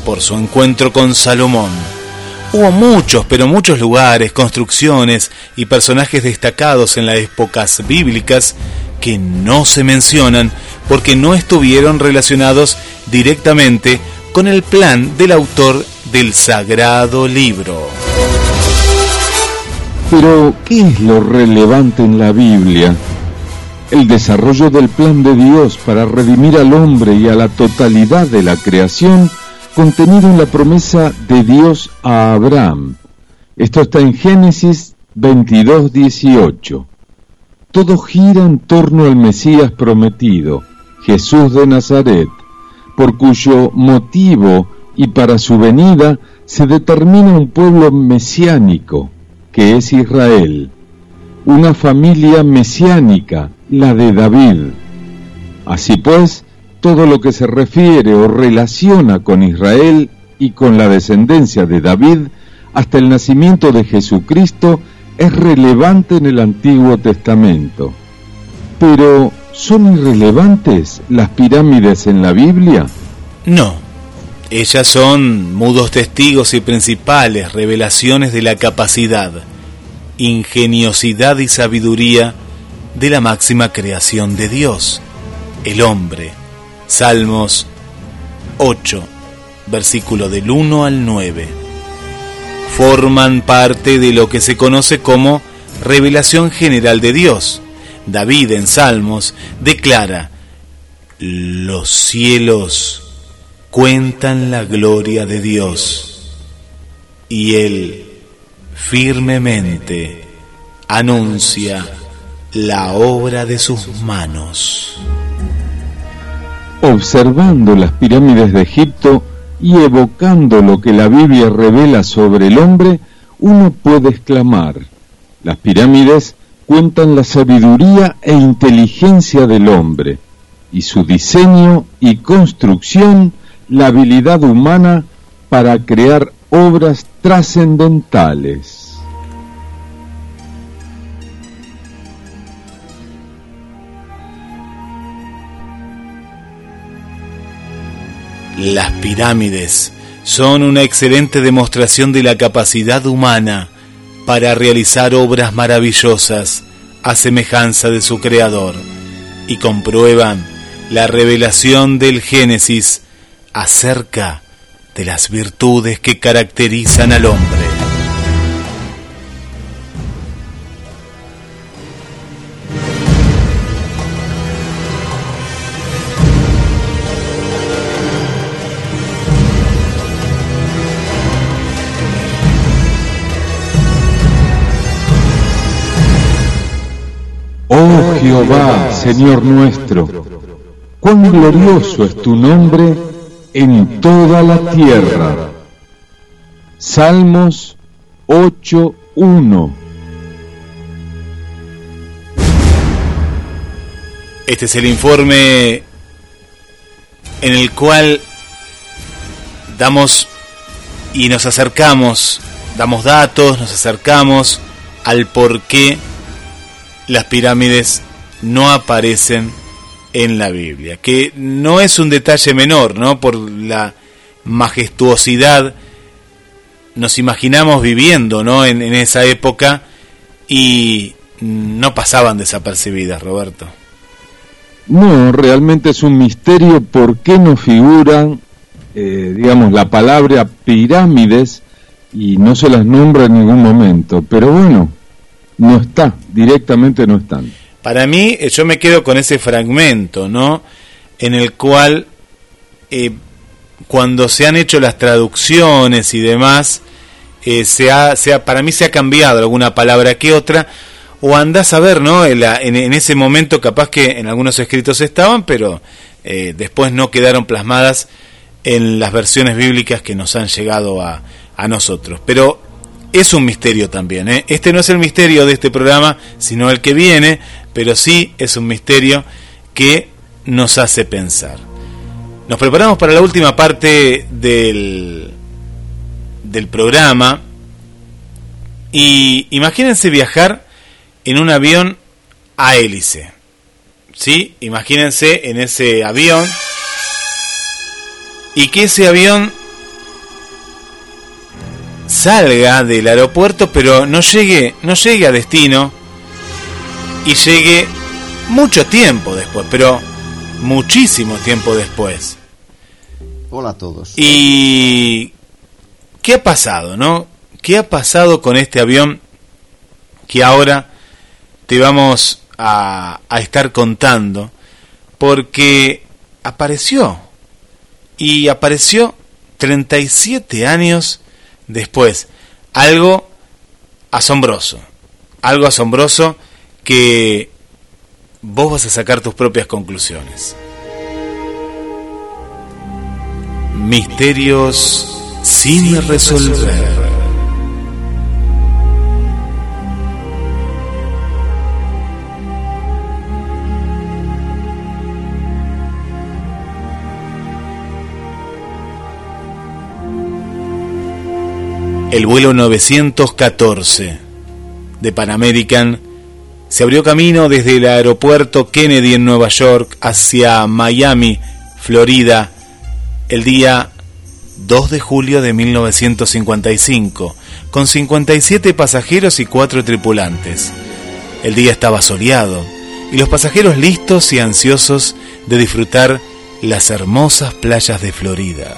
por su encuentro con Salomón. Hubo muchos, pero muchos lugares, construcciones y personajes destacados en las épocas bíblicas que no se mencionan porque no estuvieron relacionados directamente con el plan del autor del sagrado libro. Pero, ¿qué es lo relevante en la Biblia? El desarrollo del plan de Dios para redimir al hombre y a la totalidad de la creación contenido en la promesa de Dios a Abraham. Esto está en Génesis 22, 18. Todo gira en torno al Mesías prometido, Jesús de Nazaret, por cuyo motivo y para su venida se determina un pueblo mesiánico, que es Israel, una familia mesiánica, la de David. Así pues, todo lo que se refiere o relaciona con Israel y con la descendencia de David hasta el nacimiento de Jesucristo es relevante en el Antiguo Testamento. Pero, ¿son irrelevantes las pirámides en la Biblia? No. Ellas son mudos testigos y principales revelaciones de la capacidad, ingeniosidad y sabiduría de la máxima creación de Dios, el hombre. Salmos 8, versículo del 1 al 9. Forman parte de lo que se conoce como revelación general de Dios. David en Salmos declara, los cielos cuentan la gloria de Dios y él firmemente anuncia la obra de sus manos. Observando las pirámides de Egipto y evocando lo que la Biblia revela sobre el hombre, uno puede exclamar, las pirámides cuentan la sabiduría e inteligencia del hombre, y su diseño y construcción la habilidad humana para crear obras trascendentales. Las pirámides son una excelente demostración de la capacidad humana para realizar obras maravillosas a semejanza de su creador y comprueban la revelación del Génesis acerca de las virtudes que caracterizan al hombre. Jehová, Señor nuestro, cuán glorioso es tu nombre en toda la tierra. Salmos 8.1 Este es el informe en el cual damos y nos acercamos, damos datos, nos acercamos al por qué las pirámides no aparecen en la Biblia, que no es un detalle menor, ¿no? Por la majestuosidad nos imaginamos viviendo, ¿no? En, esa época y no pasaban desapercibidas, Roberto. No, realmente es un misterio por qué no figuran, eh, digamos, la palabra pirámides y no se las nombra en ningún momento. Pero bueno, no está, directamente no están. Para mí, eh, yo me quedo con ese fragmento, ¿no? En el cual, eh, cuando se han hecho las traducciones y demás, eh, se ha, se ha- para mí se ha cambiado alguna palabra que otra, o andás a ver, ¿no? En, en ese momento capaz que en algunos escritos estaban, pero eh, después no quedaron plasmadas en las versiones bíblicas que nos han llegado a, a nosotros. Pero es un misterio también. ¿eh? Este no es el misterio de este programa, sino el que viene, pero sí es un misterio que nos hace pensar. Nos preparamos para la última parte del, del programa y imagínense viajar en un avión a hélice. ¿Sí? Imagínense en ese avión y que ese avión salga del aeropuerto pero no llegue no llegue a destino y llegue mucho tiempo después pero muchísimo tiempo después Hola a todos. y qué ha pasado no qué ha pasado con este avión que ahora te vamos a, a estar contando porque apareció y apareció 37 años después. Algo asombroso. Algo asombroso que vos vas a sacar tus propias conclusiones. Misterios sin resolver. El vuelo 914 de Pan American se abrió camino desde el aeropuerto Kennedy en Nueva York hacia Miami, Florida, el día 2 de julio de 1955, con 57 pasajeros y 4 tripulantes. El día estaba soleado y los pasajeros listos y ansiosos de disfrutar las hermosas playas de Florida.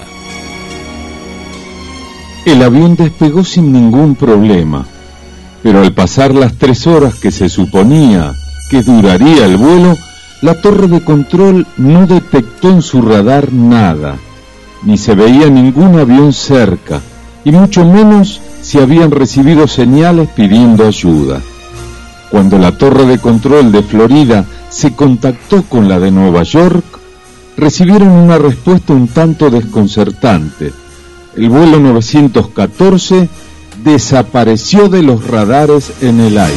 El avión despegó sin ningún problema, pero al pasar las tres horas que se suponía que duraría el vuelo, la torre de control no detectó en su radar nada, ni se veía ningún avión cerca, y mucho menos si habían recibido señales pidiendo ayuda. Cuando la torre de control de Florida se contactó con la de Nueva York, recibieron una respuesta un tanto desconcertante. El vuelo 914 desapareció de los radares en el aire.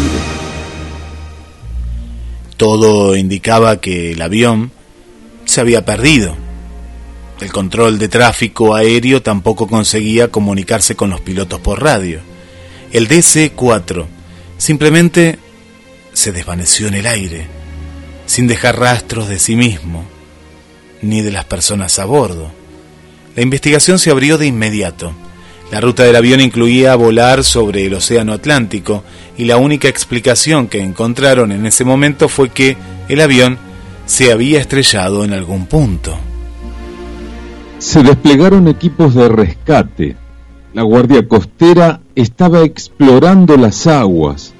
Todo indicaba que el avión se había perdido. El control de tráfico aéreo tampoco conseguía comunicarse con los pilotos por radio. El DC-4 simplemente se desvaneció en el aire, sin dejar rastros de sí mismo, ni de las personas a bordo. La investigación se abrió de inmediato. La ruta del avión incluía volar sobre el Océano Atlántico y la única explicación que encontraron en ese momento fue que el avión se había estrellado en algún punto. Se desplegaron equipos de rescate. La Guardia Costera estaba explorando las aguas,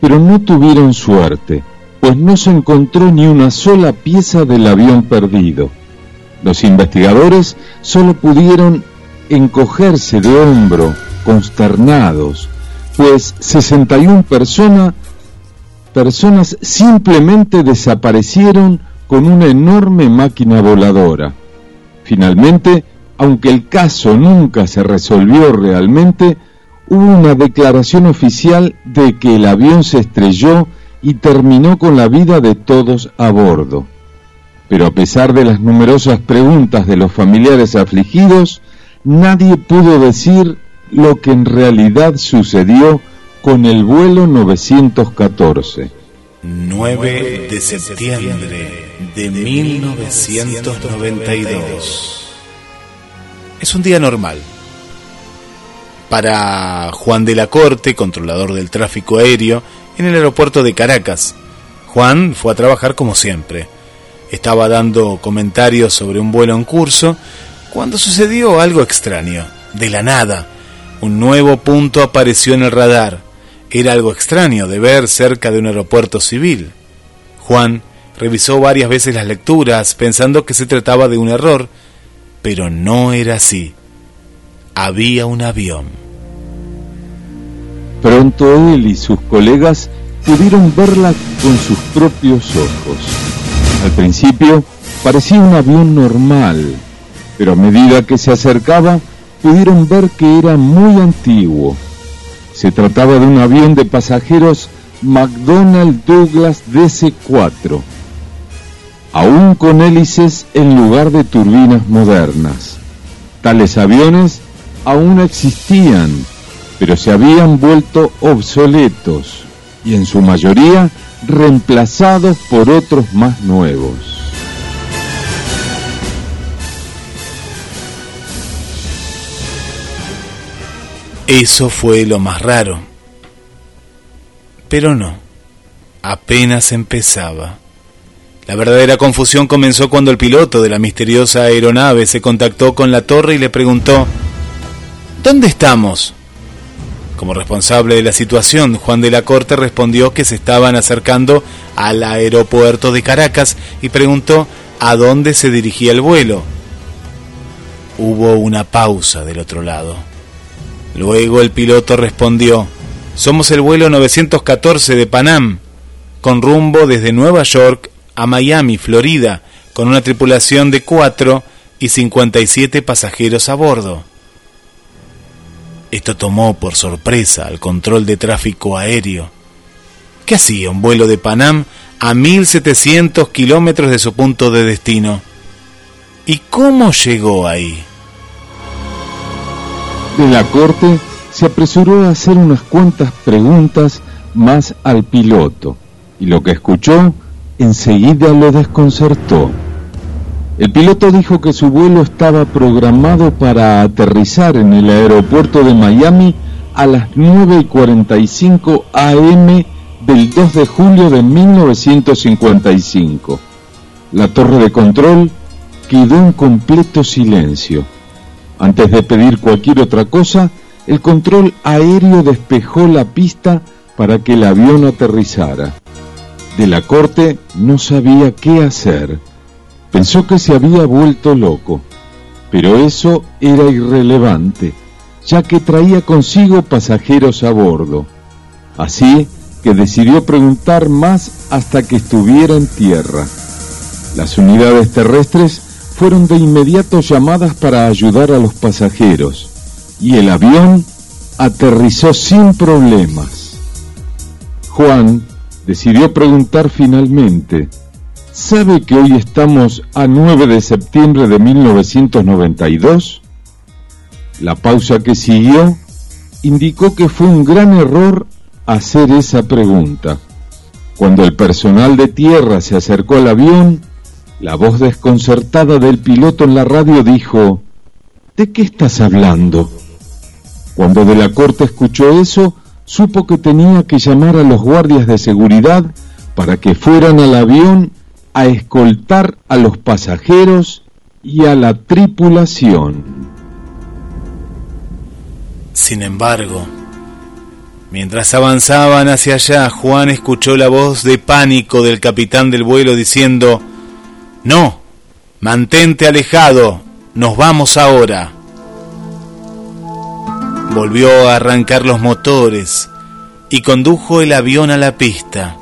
pero no tuvieron suerte, pues no se encontró ni una sola pieza del avión perdido. Los investigadores solo pudieron encogerse de hombro, consternados, pues 61 personas personas simplemente desaparecieron con una enorme máquina voladora. Finalmente, aunque el caso nunca se resolvió realmente, hubo una declaración oficial de que el avión se estrelló y terminó con la vida de todos a bordo. Pero a pesar de las numerosas preguntas de los familiares afligidos, nadie pudo decir lo que en realidad sucedió con el vuelo 914. 9 de septiembre de 1992. Es un día normal. Para Juan de la Corte, controlador del tráfico aéreo, en el aeropuerto de Caracas. Juan fue a trabajar como siempre. Estaba dando comentarios sobre un vuelo en curso cuando sucedió algo extraño. De la nada, un nuevo punto apareció en el radar. Era algo extraño de ver cerca de un aeropuerto civil. Juan revisó varias veces las lecturas pensando que se trataba de un error, pero no era así. Había un avión. Pronto él y sus colegas pudieron verla con sus propios ojos. Al principio parecía un avión normal, pero a medida que se acercaba pudieron ver que era muy antiguo. Se trataba de un avión de pasajeros McDonnell Douglas DC-4, aún con hélices en lugar de turbinas modernas. Tales aviones aún existían, pero se habían vuelto obsoletos y en su mayoría reemplazados por otros más nuevos. Eso fue lo más raro. Pero no, apenas empezaba. La verdadera confusión comenzó cuando el piloto de la misteriosa aeronave se contactó con la torre y le preguntó, ¿Dónde estamos? Como responsable de la situación, Juan de la Corte respondió que se estaban acercando al aeropuerto de Caracas y preguntó a dónde se dirigía el vuelo. Hubo una pausa del otro lado. Luego el piloto respondió, somos el vuelo 914 de Panam, con rumbo desde Nueva York a Miami, Florida, con una tripulación de 4 y 57 pasajeros a bordo. Esto tomó por sorpresa al control de tráfico aéreo. ¿Qué hacía un vuelo de Panam a 1700 kilómetros de su punto de destino? ¿Y cómo llegó ahí? De la corte se apresuró a hacer unas cuantas preguntas más al piloto y lo que escuchó enseguida lo desconcertó. El piloto dijo que su vuelo estaba programado para aterrizar en el aeropuerto de Miami a las 9 y 45 am del 2 de julio de 1955. La torre de control quedó en completo silencio. Antes de pedir cualquier otra cosa, el control aéreo despejó la pista para que el avión aterrizara. De la corte no sabía qué hacer. Pensó que se había vuelto loco, pero eso era irrelevante, ya que traía consigo pasajeros a bordo. Así que decidió preguntar más hasta que estuviera en tierra. Las unidades terrestres fueron de inmediato llamadas para ayudar a los pasajeros y el avión aterrizó sin problemas. Juan decidió preguntar finalmente, ¿sabe que hoy estamos a 9 de septiembre de 1992? La pausa que siguió indicó que fue un gran error hacer esa pregunta. Cuando el personal de tierra se acercó al avión, la voz desconcertada del piloto en la radio dijo, ¿De qué estás hablando? Cuando de la corte escuchó eso, supo que tenía que llamar a los guardias de seguridad para que fueran al avión a escoltar a los pasajeros y a la tripulación. Sin embargo, mientras avanzaban hacia allá, Juan escuchó la voz de pánico del capitán del vuelo diciendo, No, mantente alejado, nos vamos ahora. Volvió a arrancar los motores y condujo el avión a la pista.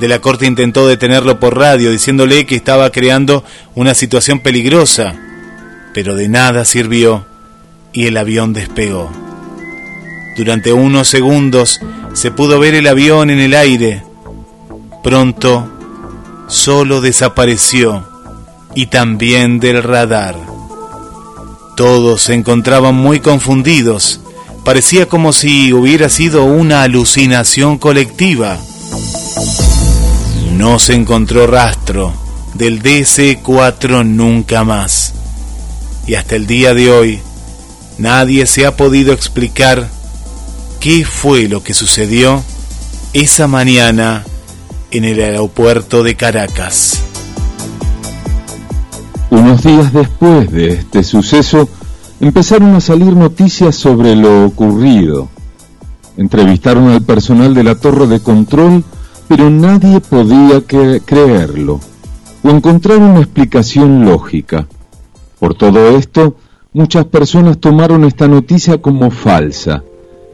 De la corte intentó detenerlo por radio, diciéndole que estaba creando una situación peligrosa, pero de nada sirvió y el avión despegó. Durante unos segundos se pudo ver el avión en el aire. Pronto solo desapareció y también del radar. Todos se encontraban muy confundidos Parecía como si hubiera sido una alucinación colectiva. No se encontró rastro del DC-4 nunca más. Y hasta el día de hoy, nadie se ha podido explicar qué fue lo que sucedió esa mañana en el aeropuerto de Caracas. Unos días después de este suceso, empezaron a salir noticias sobre lo ocurrido. Entrevistaron al personal de la torre de control, pero nadie podía creerlo o encontrar una explicación lógica. Por todo esto, muchas personas tomaron esta noticia como falsa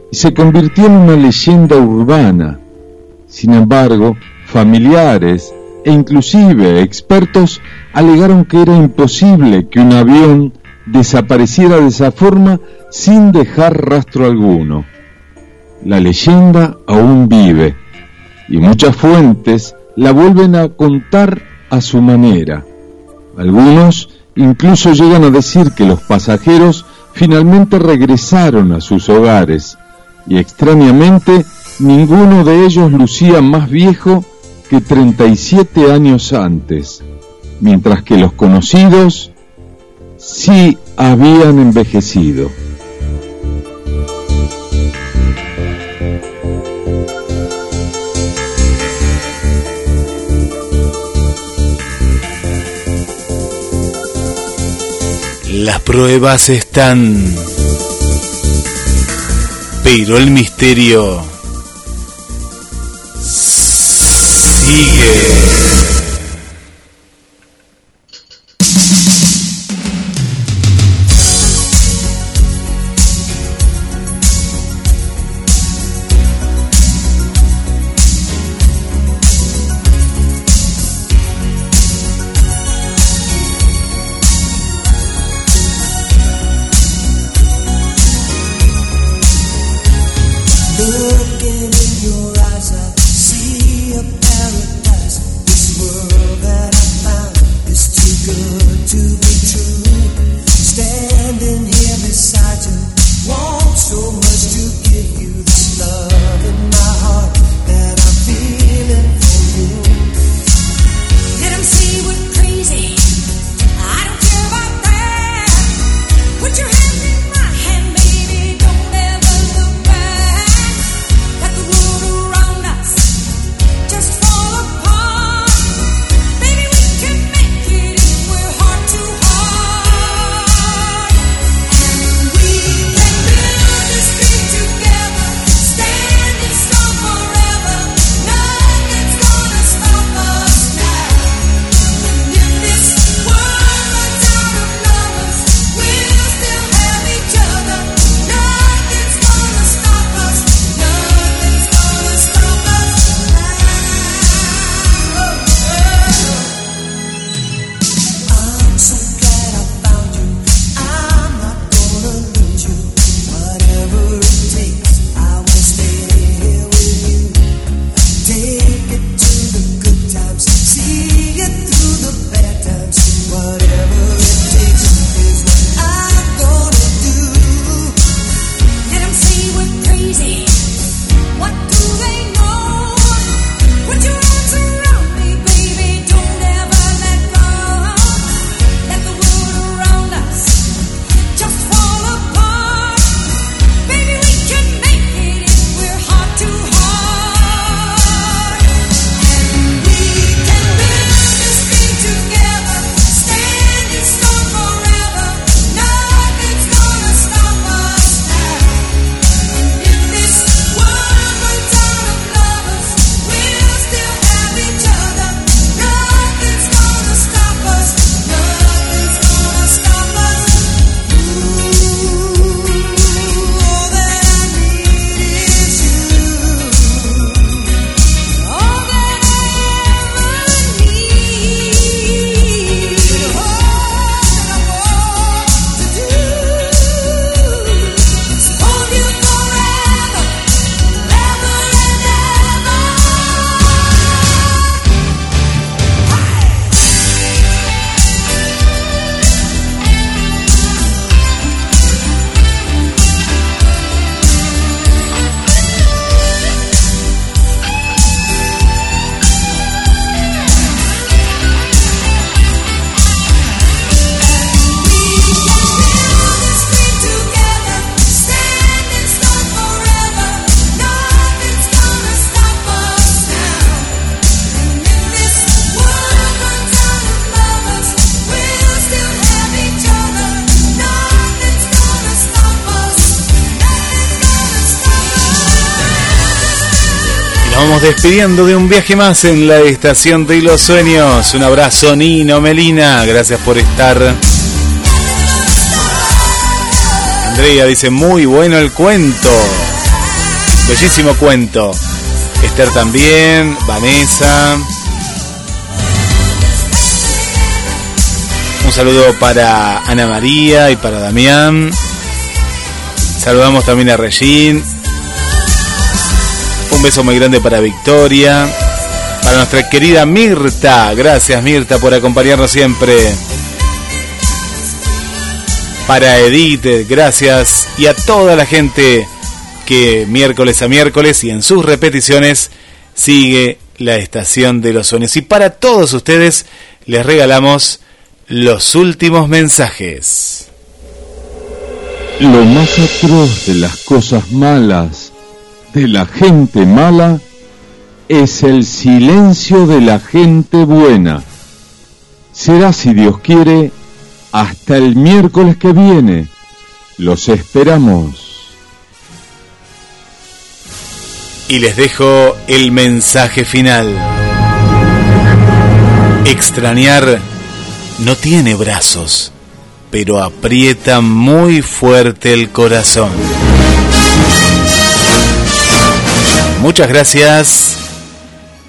y se convirtió en una leyenda urbana. Sin embargo, familiares e inclusive expertos alegaron que era imposible que un avión desapareciera de esa forma sin dejar rastro alguno. La leyenda aún vive y muchas fuentes la vuelven a contar a su manera. Algunos incluso llegan a decir que los pasajeros finalmente regresaron a sus hogares y extrañamente ninguno de ellos lucía más viejo que 37 años antes, mientras que los conocidos sí habían envejecido. Las pruebas están, pero el misterio sigue. Despidiendo de un viaje más en la estación de los sueños. Un abrazo Nino Melina, gracias por estar. Andrea dice, muy bueno el cuento. Bellísimo cuento. Esther también, Vanessa. Un saludo para Ana María y para Damián. Saludamos también a Regín. Beso muy grande para Victoria. Para nuestra querida Mirta. Gracias Mirta por acompañarnos siempre. Para Edith, gracias. Y a toda la gente que miércoles a miércoles y en sus repeticiones sigue la estación de los sueños. Y para todos ustedes les regalamos los últimos mensajes. Lo más atroz de las cosas malas, de la gente mala, es el silencio de la gente buena. Será, si Dios quiere, hasta el miércoles que viene. Los esperamos. Y les dejo el mensaje final. Extrañar no tiene brazos, pero aprieta muy fuerte el corazón. Muchas gracias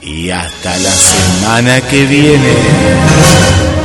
y hasta la semana que viene.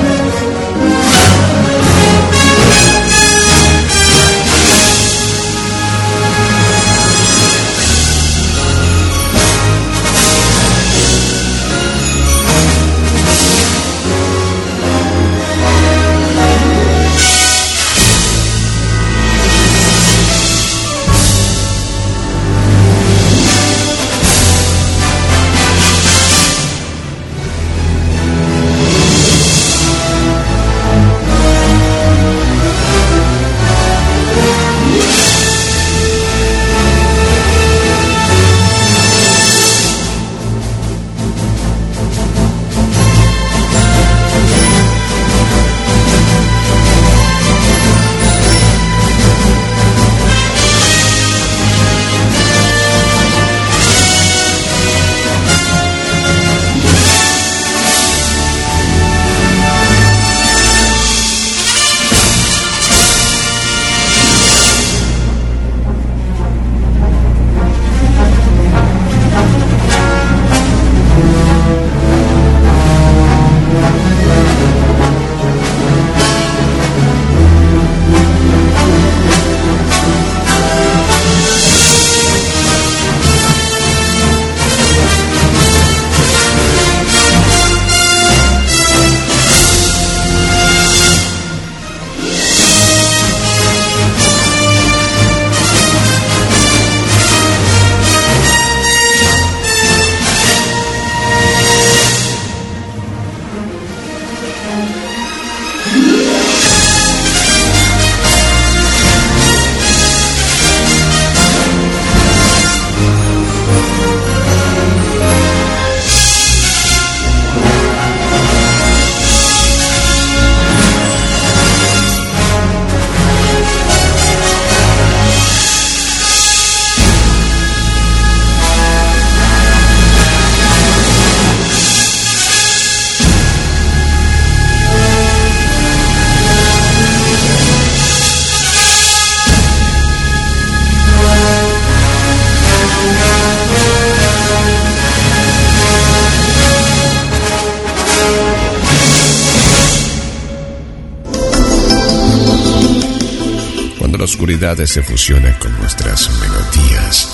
Se fusiona con nuestras melodías.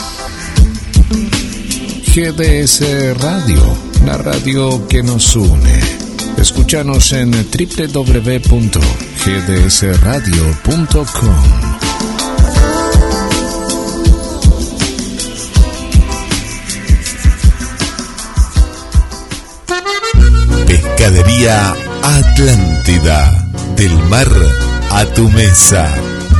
GDS Radio, la radio que nos une. Escúchanos en www.gdsradio.com. Pescadería Atlántida. Del mar a tu mesa.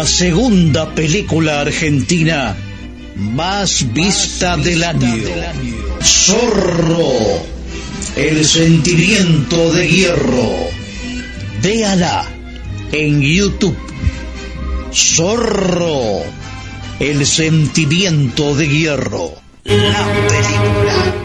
La segunda película argentina más vista del año. Zorro, el sentimiento de hierro. Véala en YouTube. Zorro, el sentimiento de hierro. La película.